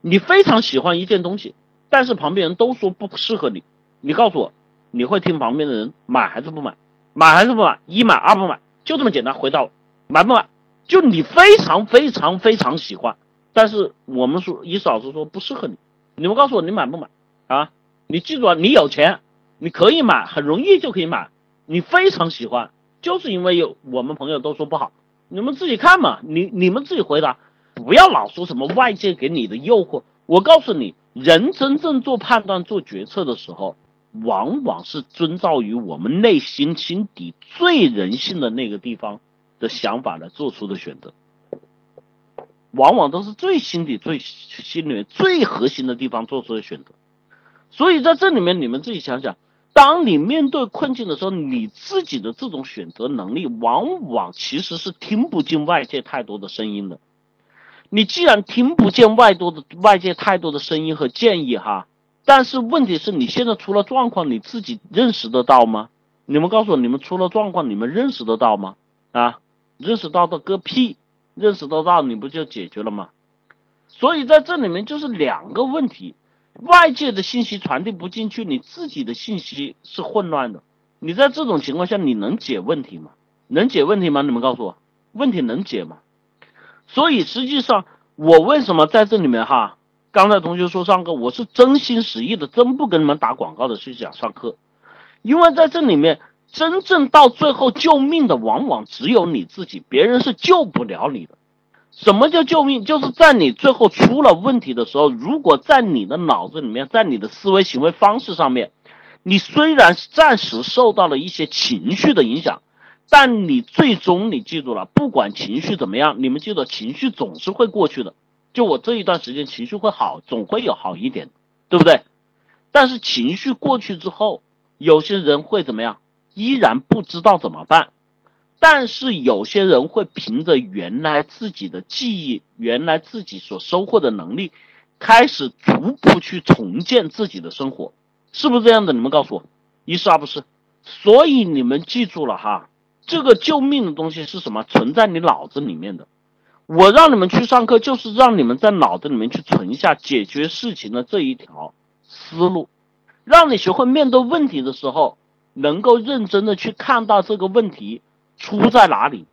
你非常喜欢一件东西，但是旁边人都说不适合你。你告诉我，你会听旁边的人买还是不买？买还是不买？一买二不买，就这么简单。回到，买不买？就你非常非常非常喜欢，但是我们说，一老师说不适合你。你们告诉我，你买不买？啊？你记住啊，你有钱，你可以买，很容易就可以买。你非常喜欢，就是因为有我们朋友都说不好，你们自己看嘛。你你们自己回答，不要老说什么外界给你的诱惑。我告诉你，人真正做判断、做决策的时候。往往是遵照于我们内心心底最人性的那个地方的想法来做出的选择，往往都是最心底最心里面最核心的地方做出的选择。所以在这里面，你们自己想想，当你面对困境的时候，你自己的这种选择能力，往往其实是听不进外界太多的声音的。你既然听不见外多的外界太多的声音和建议，哈。但是问题是你现在出了状况，你自己认识得到吗？你们告诉我，你们出了状况，你们认识得到吗？啊，认识到的个屁，认识得到你不就解决了吗？所以在这里面就是两个问题，外界的信息传递不进去，你自己的信息是混乱的。你在这种情况下，你能解问题吗？能解问题吗？你们告诉我，问题能解吗？所以实际上，我为什么在这里面哈？刚才同学说上课，我是真心实意的，真不跟你们打广告的去讲上课，因为在这里面真正到最后救命的，往往只有你自己，别人是救不了你的。什么叫救命？就是在你最后出了问题的时候，如果在你的脑子里面，在你的思维行为方式上面，你虽然暂时受到了一些情绪的影响，但你最终你记住了，不管情绪怎么样，你们记得情绪总是会过去的。就我这一段时间情绪会好，总会有好一点，对不对？但是情绪过去之后，有些人会怎么样？依然不知道怎么办。但是有些人会凭着原来自己的记忆，原来自己所收获的能力，开始逐步去重建自己的生活，是不是这样的？你们告诉我，一是二不是？所以你们记住了哈，这个救命的东西是什么？存在你脑子里面的。我让你们去上课，就是让你们在脑子里面去存下解决事情的这一条思路，让你学会面对问题的时候，能够认真的去看到这个问题。出在哪里？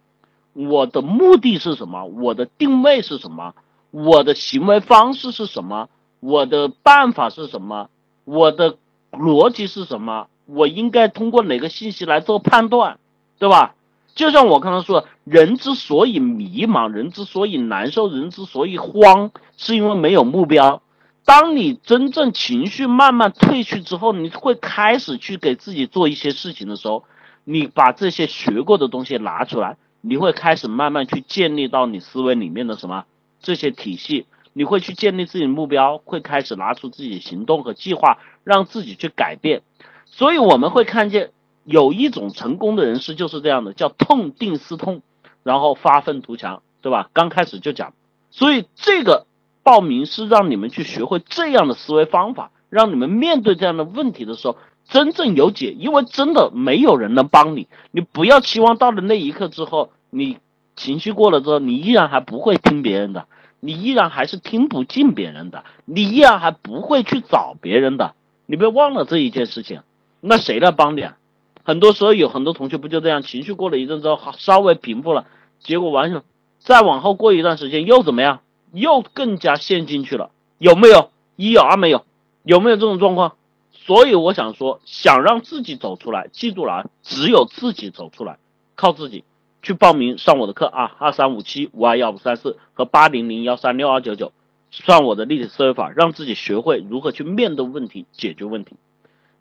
我的目的是什么？我的定位是什么？我的行为方式是什么？我的办法是什么？我的逻辑是什么？我应该通过哪个信息来做判断，对吧？就像我刚才说，人之所以迷茫，人之所以难受，人之所以慌，是因为没有目标。当你真正情绪慢慢褪去之后，你会开始去给自己做一些事情的时候。你把这些学过的东西拿出来，你会开始慢慢去建立到你思维里面的什么这些体系，你会去建立自己的目标，会开始拿出自己的行动和计划，让自己去改变。所以我们会看见有一种成功的人士就是这样的，叫痛定思痛，然后发愤图强，对吧？刚开始就讲，所以这个报名是让你们去学会这样的思维方法，让你们面对这样的问题的时候。真正有解，因为真的没有人能帮你。你不要期望到了那一刻之后，你情绪过了之后，你依然还不会听别人的，你依然还是听不进别人的，你依然还不会去找别人的。你别忘了这一件事情。那谁来帮你啊？很多时候有很多同学不就这样，情绪过了一阵之后，稍微平复了，结果完了，再往后过一段时间又怎么样？又更加陷进去了。有没有？一有二没有？有没有这种状况？所以我想说，想让自己走出来，记住了啊，只有自己走出来，靠自己去报名上我的课啊，二三五七五二幺五三四和八零零幺三六二九九，上我的立体思维法，让自己学会如何去面对问题、解决问题。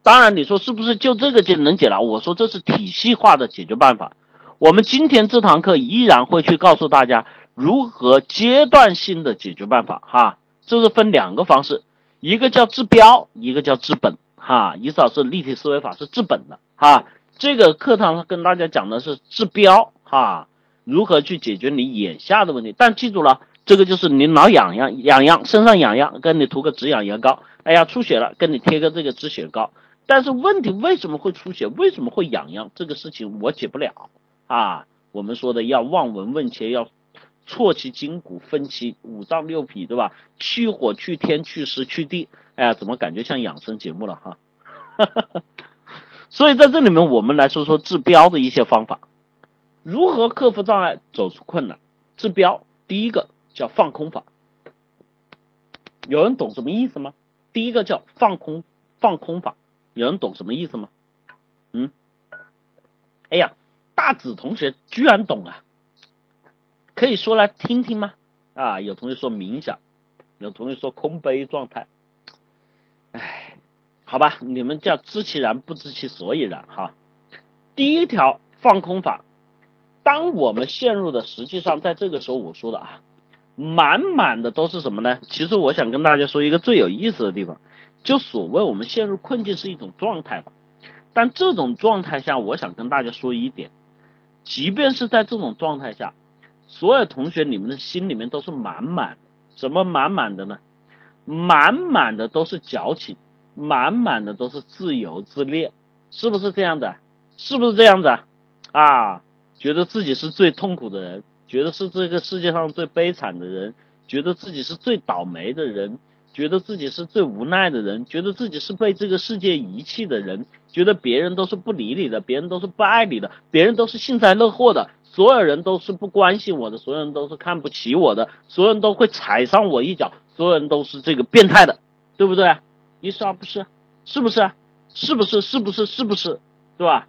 当然，你说是不是就这个就能解了？我说这是体系化的解决办法。我们今天这堂课依然会去告诉大家如何阶段性的解决办法哈，这是分两个方式，一个叫治标，一个叫治本。哈，意思是立体思维法是治本的哈。这个课堂上跟大家讲的是治标哈，如何去解决你眼下的问题。但记住了，这个就是你挠痒痒痒痒，身上痒痒，跟你涂个止痒药膏。哎呀，出血了，跟你贴个这个止血膏。但是问题为什么会出血？为什么会痒痒？这个事情我解不了啊。我们说的要望闻问切，要错其筋骨，分其五脏六脾，对吧？去火去天去湿去地。哎呀，怎么感觉像养生节目了哈？所以在这里面，我们来说说治标的一些方法，如何克服障碍，走出困难。治标，第一个叫放空法。有人懂什么意思吗？第一个叫放空，放空法，有人懂什么意思吗？嗯？哎呀，大紫同学居然懂啊！可以说来听听吗？啊，有同学说冥想，有同学说空杯状态。哎，好吧，你们叫知其然不知其所以然哈。第一条放空法，当我们陷入的实际上在这个时候我说的啊，满满的都是什么呢？其实我想跟大家说一个最有意思的地方，就所谓我们陷入困境是一种状态吧。但这种状态下，我想跟大家说一点，即便是在这种状态下，所有同学你们的心里面都是满满的，什么满满的呢？满满的都是矫情，满满的都是自由自恋，是不是这样的？是不是这样子啊？觉得自己是最痛苦的人，觉得是这个世界上最悲惨的人，觉得自己是最倒霉的人，觉得自己是最无奈的人，觉得自己是被这个世界遗弃的人，觉得别人都是不理你的，别人都是不爱你的，别人都是幸灾乐祸的，所有人都是不关心我的，所有人都是看不起我的，所有人都会踩上我一脚。所有人都是这个变态的，对不对？你说不是，是不是？是不是？是不是？是不是？对吧？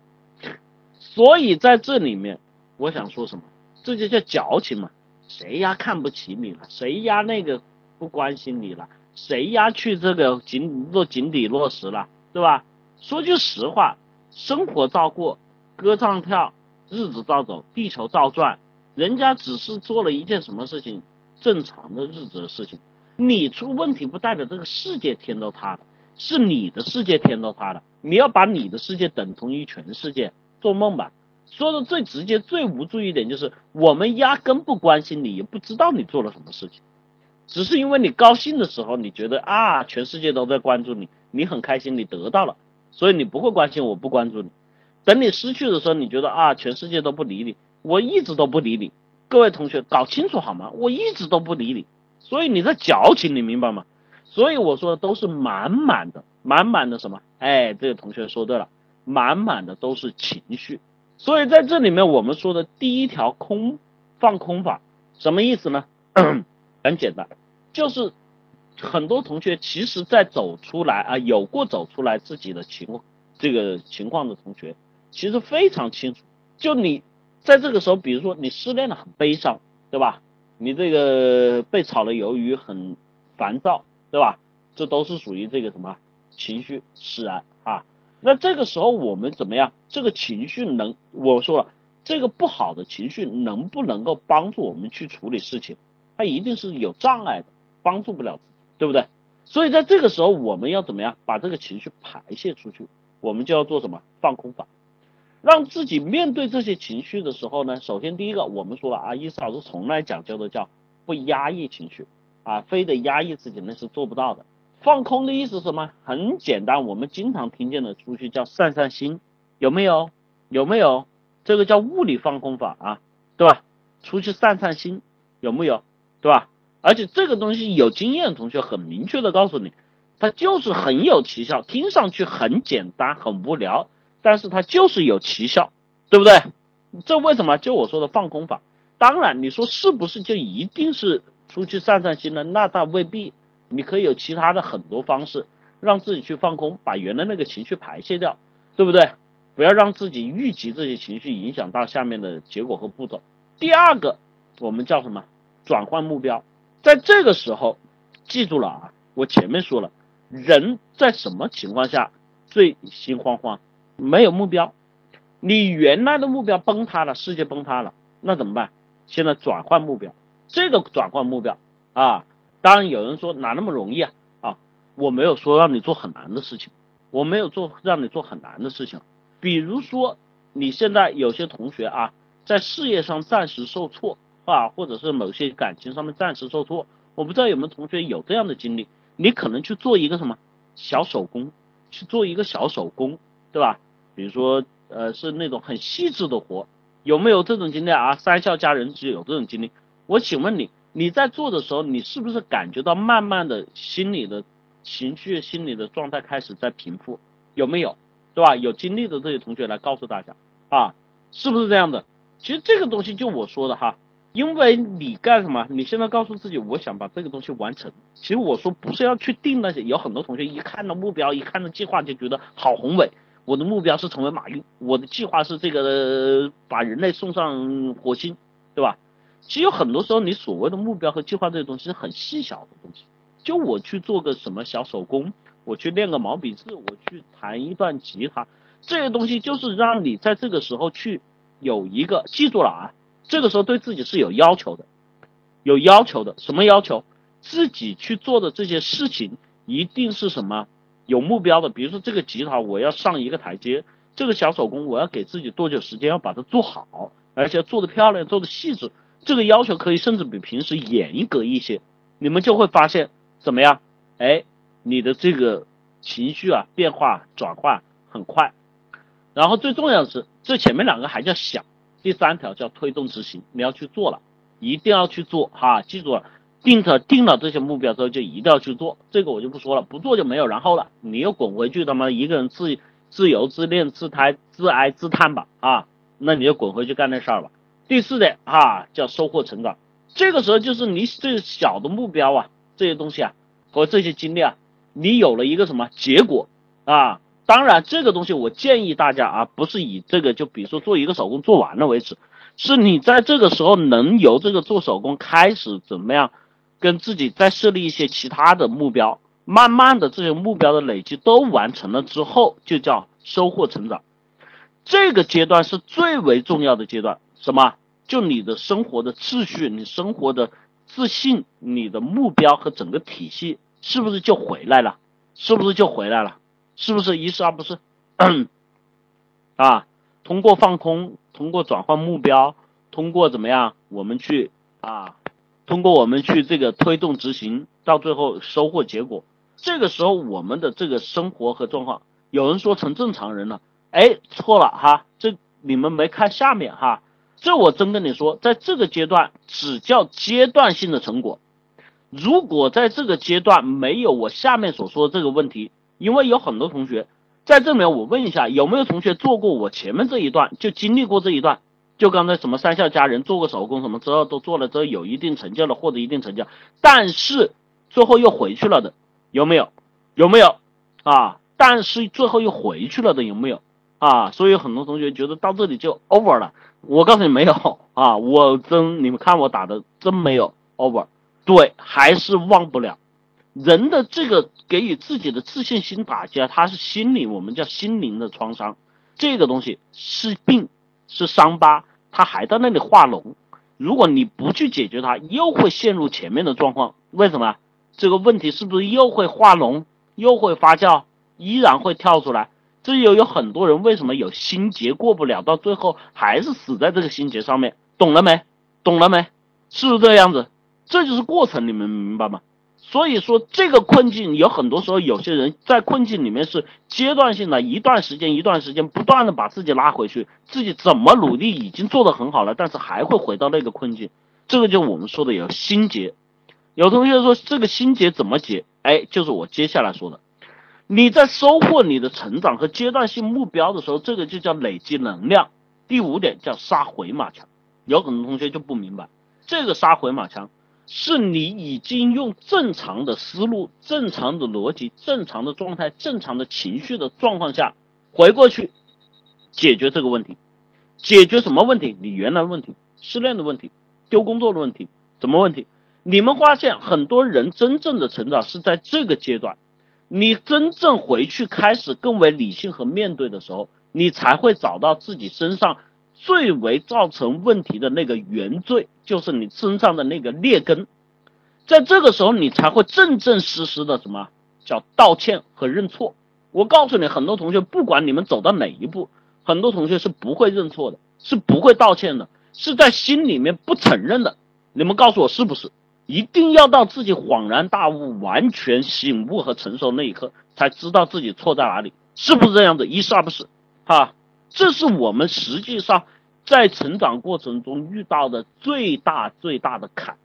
所以在这里面，我想说什么？这就叫矫情嘛？谁呀看不起你了？谁呀那个不关心你了？谁呀去这个井落井底落石了？对吧？说句实话，生活照过，歌唱跳，日子照走，地球照转。人家只是做了一件什么事情，正常的日子的事情。你出问题不代表这个世界天都塌了，是你的世界天都塌了。你要把你的世界等同于全世界，做梦吧！说的最直接、最无助一点就是，我们压根不关心你，也不知道你做了什么事情，只是因为你高兴的时候，你觉得啊，全世界都在关注你，你很开心，你得到了，所以你不会关心我，不关注你。等你失去的时候，你觉得啊，全世界都不理你，我一直都不理你。各位同学，搞清楚好吗？我一直都不理你。所以你在矫情，你明白吗？所以我说的都是满满的，满满的什么？哎，这个同学说对了，满满的都是情绪。所以在这里面，我们说的第一条空放空法，什么意思呢？很简单，就是很多同学其实在走出来啊，有过走出来自己的情这个情况的同学，其实非常清楚。就你在这个时候，比如说你失恋了，很悲伤，对吧？你这个被炒了鱿鱼很烦躁，对吧？这都是属于这个什么情绪使然啊？那这个时候我们怎么样？这个情绪能我说了，这个不好的情绪能不能够帮助我们去处理事情？它一定是有障碍的，帮助不了，对不对？所以在这个时候我们要怎么样把这个情绪排泄出去？我们就要做什么放空法？让自己面对这些情绪的时候呢，首先第一个，我们说了啊，意思老师从来讲究的叫不压抑情绪啊，非得压抑自己那是做不到的。放空的意思是什么？很简单，我们经常听见的出去叫散散心，有没有？有没有？这个叫物理放空法啊，对吧？出去散散心，有没有？对吧？而且这个东西有经验的同学很明确的告诉你，它就是很有奇效，听上去很简单，很无聊。但是它就是有奇效，对不对？这为什么？就我说的放空法。当然，你说是不是就一定是出去散散心呢？那倒未必。你可以有其他的很多方式，让自己去放空，把原来那个情绪排泄掉，对不对？不要让自己预期这些情绪影响到下面的结果和步骤。第二个，我们叫什么？转换目标。在这个时候，记住了啊！我前面说了，人在什么情况下最心慌慌？没有目标，你原来的目标崩塌了，世界崩塌了，那怎么办？现在转换目标，这个转换目标啊，当然有人说哪那么容易啊？啊，我没有说让你做很难的事情，我没有做让你做很难的事情，比如说你现在有些同学啊，在事业上暂时受挫啊，或者是某些感情上面暂时受挫，我不知道有没有同学有这样的经历，你可能去做一个什么？小手工，去做一个小手工，对吧？比如说，呃，是那种很细致的活，有没有这种经历啊？三笑家人只有这种经历。我请问你，你在做的时候，你是不是感觉到慢慢的心理的情绪、心理的状态开始在平复？有没有？对吧？有经历的这些同学来告诉大家啊，是不是这样的？其实这个东西就我说的哈，因为你干什么？你现在告诉自己，我想把这个东西完成。其实我说不是要去定那些，有很多同学一看到目标，一看到计划就觉得好宏伟。我的目标是成为马云，我的计划是这个把人类送上火星，对吧？其实有很多时候，你所谓的目标和计划这些东西是很细小的东西。就我去做个什么小手工，我去练个毛笔字，我去弹一段吉他，这些东西就是让你在这个时候去有一个记住了啊，这个时候对自己是有要求的，有要求的。什么要求？自己去做的这些事情一定是什么？有目标的，比如说这个吉他我要上一个台阶，这个小手工我要给自己多久时间要把它做好，而且做的漂亮，做的细致，这个要求可以甚至比平时严格一些，你们就会发现怎么样？哎，你的这个情绪啊变化转换很快，然后最重要的是，这前面两个还叫想，第三条叫推动执行，你要去做了，一定要去做哈，记住了。定了定了这些目标之后，就一定要去做，这个我就不说了，不做就没有然后了，你又滚回去他妈一个人自自由自恋自胎自哀自叹吧。啊，那你就滚回去干那事儿吧。第四点啊，叫收获成长，这个时候就是你这小的目标啊，这些东西啊和这些经历啊，你有了一个什么结果。啊，当然，这个东西我建议大家啊，不是以这个就比如说做一个手工做完了为止，是你在这个时候能由这个做手工开始怎么样，跟自己再设立一些其他的目标，慢慢的这些目标的累积都完成了之后，就叫收获成长。这个阶段是最为重要的阶段，什么？就你的生活的秩序，你生活的自信，你的目标和整个体系是不是就回来了？是不是就回来了？是不是一是二不是？啊，通过放空，通过转换目标，通过怎么样，我们去啊，通过我们去这个推动执行，到最后收获结果。这个时候我们的这个生活和状况，有人说成正常人了，哎，错了哈，这你们没看下面哈，这我真跟你说，在这个阶段只叫阶段性的成果。如果在这个阶段没有我下面所说的这个问题。因为有很多同学在这里面，我问一下，有没有同学做过我前面这一段，就经历过这一段？就刚才什么三笑家人做过手工什么之后都做了之后有一定成就了，获得一定成就，但是最后又回去了的有没有？有没有啊？但是最后又回去了的有没有啊？所以很多同学觉得到这里就 over 了，我告诉你没有啊，我真你们看我打的真没有 over，对，还是忘不了。人的这个给予自己的自信心打击啊，它是心理，我们叫心灵的创伤。这个东西是病，是伤疤，它还在那里化脓。如果你不去解决它，又会陷入前面的状况。为什么？这个问题是不是又会化脓，又会发酵，依然会跳出来？这又有很多人为什么有心结过不了，到最后还是死在这个心结上面？懂了没？懂了没？是不是这样子？这就是过程，你们明白吗？所以说，这个困境有很多时候，有些人在困境里面是阶段性的，一段时间一段时间不断的把自己拉回去，自己怎么努力已经做得很好了，但是还会回到那个困境。这个就我们说的有心结。有同学说这个心结怎么解？哎，就是我接下来说的，你在收获你的成长和阶段性目标的时候，这个就叫累积能量。第五点叫杀回马枪。有很多同学就不明白这个杀回马枪。是你已经用正常的思路、正常的逻辑、正常的状态、正常的情绪的状况下回过去解决这个问题，解决什么问题？你原来问题、失恋的问题、丢工作的问题，什么问题？你们发现很多人真正的成长是在这个阶段，你真正回去开始更为理性和面对的时候，你才会找到自己身上。最为造成问题的那个原罪，就是你身上的那个劣根，在这个时候，你才会正正式式的什么叫道歉和认错。我告诉你，很多同学不管你们走到哪一步，很多同学是不会认错的，是不会道歉的，是在心里面不承认的。你们告诉我是不是？一定要到自己恍然大悟、完全醒悟和成熟那一刻，才知道自己错在哪里，是不是这样子？一是二不是？哈。这是我们实际上在成长过程中遇到的最大最大的坎，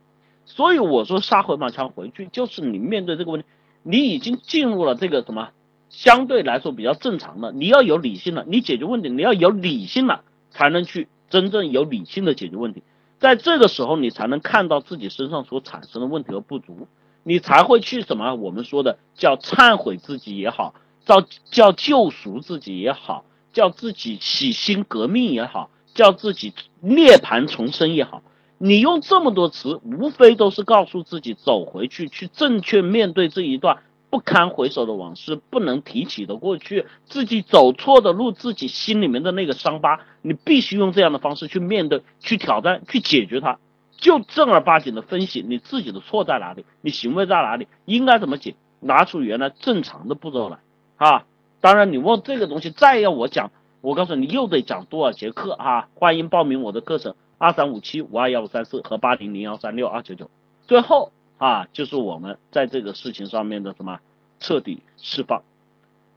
所以我说杀回马枪回去，就是你面对这个问题，你已经进入了这个什么相对来说比较正常的，你要有理性了，你解决问题你要有理性了，才能去真正有理性的解决问题，在这个时候你才能看到自己身上所产生的问题和不足，你才会去什么我们说的叫忏悔自己也好，叫叫救赎自己也好。叫自己洗心革命也好，叫自己涅槃重生也好，你用这么多词，无非都是告诉自己走回去，去正确面对这一段不堪回首的往事，不能提起的过去，自己走错的路，自己心里面的那个伤疤，你必须用这样的方式去面对，去挑战，去解决它，就正儿八经的分析你自己的错在哪里，你行为在哪里，应该怎么解，拿出原来正常的步骤来，啊。当然，你问这个东西再要我讲，我告诉你又得讲多少节课啊！欢迎报名我的课程二三五七五二幺五三四和八零零幺三六二九九。最后啊，就是我们在这个事情上面的什么彻底释放，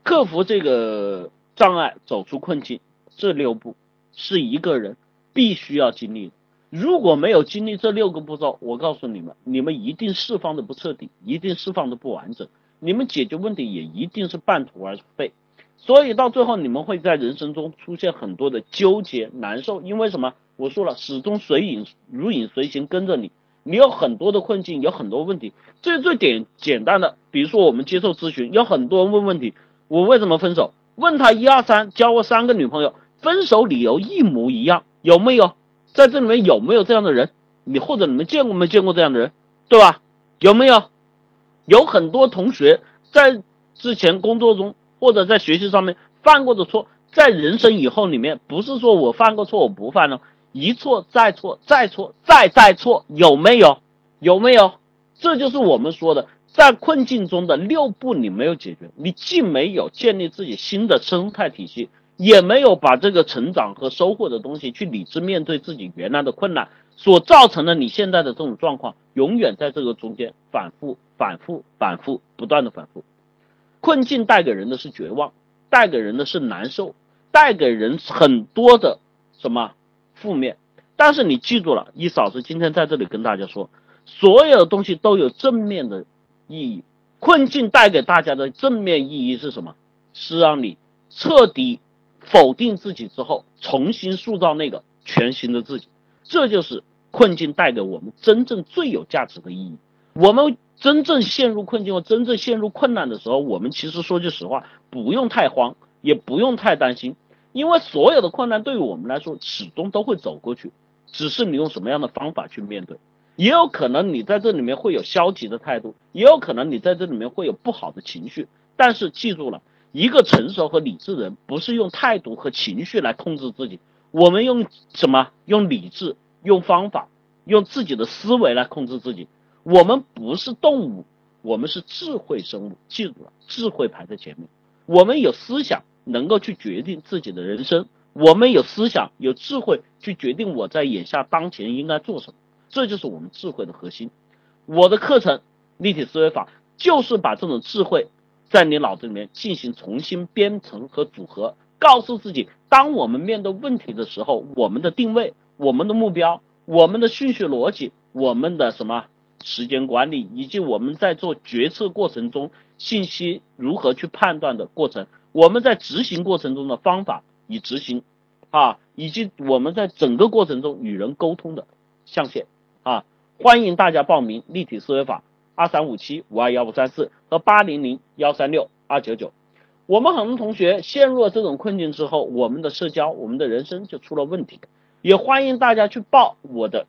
克服这个障碍，走出困境，这六步是一个人必须要经历的。如果没有经历这六个步骤，我告诉你们，你们一定释放的不彻底，一定释放的不完整。你们解决问题也一定是半途而废，所以到最后你们会在人生中出现很多的纠结难受，因为什么？我说了，始终随影如影随形跟着你，你有很多的困境，有很多问题。最最简简单的，比如说我们接受咨询，有很多人问问题，我为什么分手？问他一二三，交过三个女朋友，分手理由一模一样，有没有？在这里面有没有这样的人？你或者你们见过没见过这样的人，对吧？有没有？有很多同学在之前工作中或者在学习上面犯过的错，在人生以后里面，不是说我犯过错我不犯了，一错再错再错再再错，有没有？有没有？这就是我们说的，在困境中的六步你没有解决，你既没有建立自己新的生态体系，也没有把这个成长和收获的东西去理智面对自己原来的困难。所造成的你现在的这种状况，永远在这个中间反复、反复、反复，不断的反复。困境带给人的是绝望，带给人的是难受，带给人很多的什么负面。但是你记住了，一嫂子今天在这里跟大家说，所有的东西都有正面的意义。困境带给大家的正面意义是什么？是让你彻底否定自己之后，重新塑造那个全新的自己。这就是困境带给我们真正最有价值的意义。我们真正陷入困境或真正陷入困难的时候，我们其实说句实话，不用太慌，也不用太担心，因为所有的困难对于我们来说始终都会走过去，只是你用什么样的方法去面对。也有可能你在这里面会有消极的态度，也有可能你在这里面会有不好的情绪。但是记住了，一个成熟和理智的人不是用态度和情绪来控制自己。我们用什么？用理智，用方法，用自己的思维来控制自己。我们不是动物，我们是智慧生物。记住了，智慧排在前面。我们有思想，能够去决定自己的人生。我们有思想，有智慧去决定我在眼下当前应该做什么。这就是我们智慧的核心。我的课程立体思维法就是把这种智慧在你脑子里面进行重新编程和组合。告诉自己，当我们面对问题的时候，我们的定位、我们的目标、我们的顺序逻辑、我们的什么时间管理，以及我们在做决策过程中信息如何去判断的过程，我们在执行过程中的方法与执行啊，以及我们在整个过程中与人沟通的象限啊，欢迎大家报名立体思维法二三五七五二幺五三四和八零零幺三六二九九。我们很多同学陷入了这种困境之后，我们的社交，我们的人生就出了问题。也欢迎大家去报我的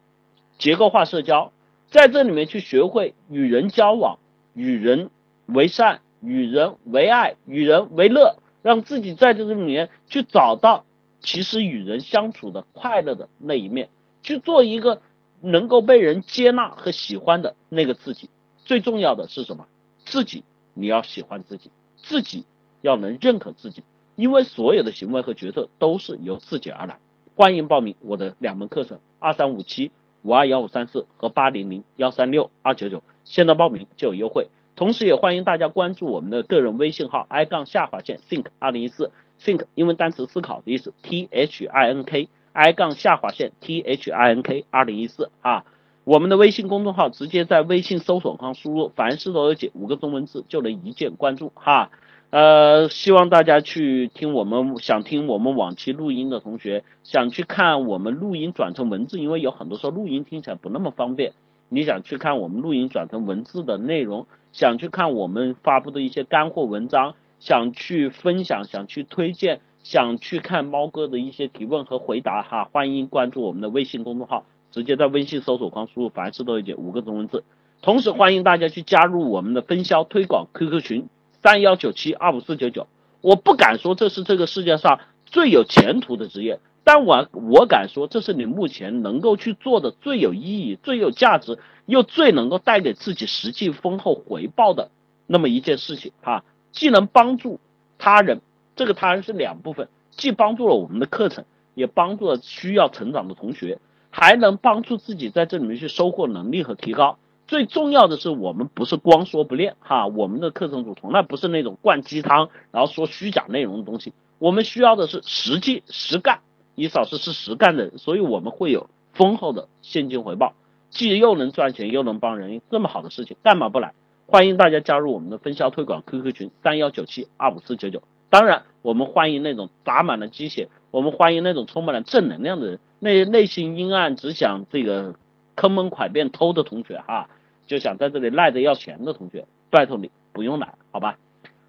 结构化社交，在这里面去学会与人交往，与人为善，与人为爱，与人为乐，让自己在这里面去找到其实与人相处的快乐的那一面，去做一个能够被人接纳和喜欢的那个自己。最重要的是什么？自己，你要喜欢自己，自己。要能认可自己，因为所有的行为和决策都是由自己而来。欢迎报名我的两门课程：二三五七五二幺五三四和八零零幺三六二九九。现在报名就有优惠，同时也欢迎大家关注我们的个人微信号 i 杠下划线 think 二零一四 think 英文单词思考的意思 t h i n k i 杠下划线 t h i n k 二零一四啊。我们的微信公众号直接在微信搜索框输入“凡事都有解”五个中文字就能一键关注哈。呃，希望大家去听我们想听我们往期录音的同学，想去看我们录音转成文字，因为有很多时候录音听起来不那么方便。你想去看我们录音转成文字的内容，想去看我们发布的一些干货文章，想去分享，想去推荐，想去看猫哥的一些提问和回答哈，欢迎关注我们的微信公众号，直接在微信搜索框输入“凡事都有解”五个中文字，同时欢迎大家去加入我们的分销推广 QQ 群。三幺九七二五四九九，我不敢说这是这个世界上最有前途的职业，但我我敢说这是你目前能够去做的最有意义、最有价值，又最能够带给自己实际丰厚回报的那么一件事情啊！既能帮助他人，这个他人是两部分，既帮助了我们的课程，也帮助了需要成长的同学，还能帮助自己在这里面去收获能力和提高。最重要的是，我们不是光说不练哈，我们的课程组从来不是那种灌鸡汤，然后说虚假内容的东西。我们需要的是实际实干，伊嫂是是实干的人，所以我们会有丰厚的现金回报，既又能赚钱又能帮人，这么好的事情干嘛不来？欢迎大家加入我们的分销推广 QQ 群三幺九七二五四九九。当然，我们欢迎那种打满了鸡血，我们欢迎那种充满了正能量的人，那些内心阴暗只想这个坑蒙拐骗偷的同学哈。就想在这里赖着要钱的同学，拜托你不用来，好吧？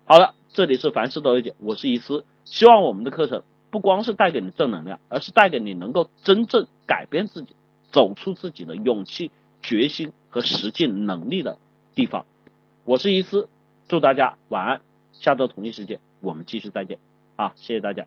好了，这里是凡事都有解，我是一思，希望我们的课程不光是带给你正能量，而是带给你能够真正改变自己、走出自己的勇气、决心和实践能力的地方。我是一思，祝大家晚安，下周同一时间我们继续再见，啊，谢谢大家。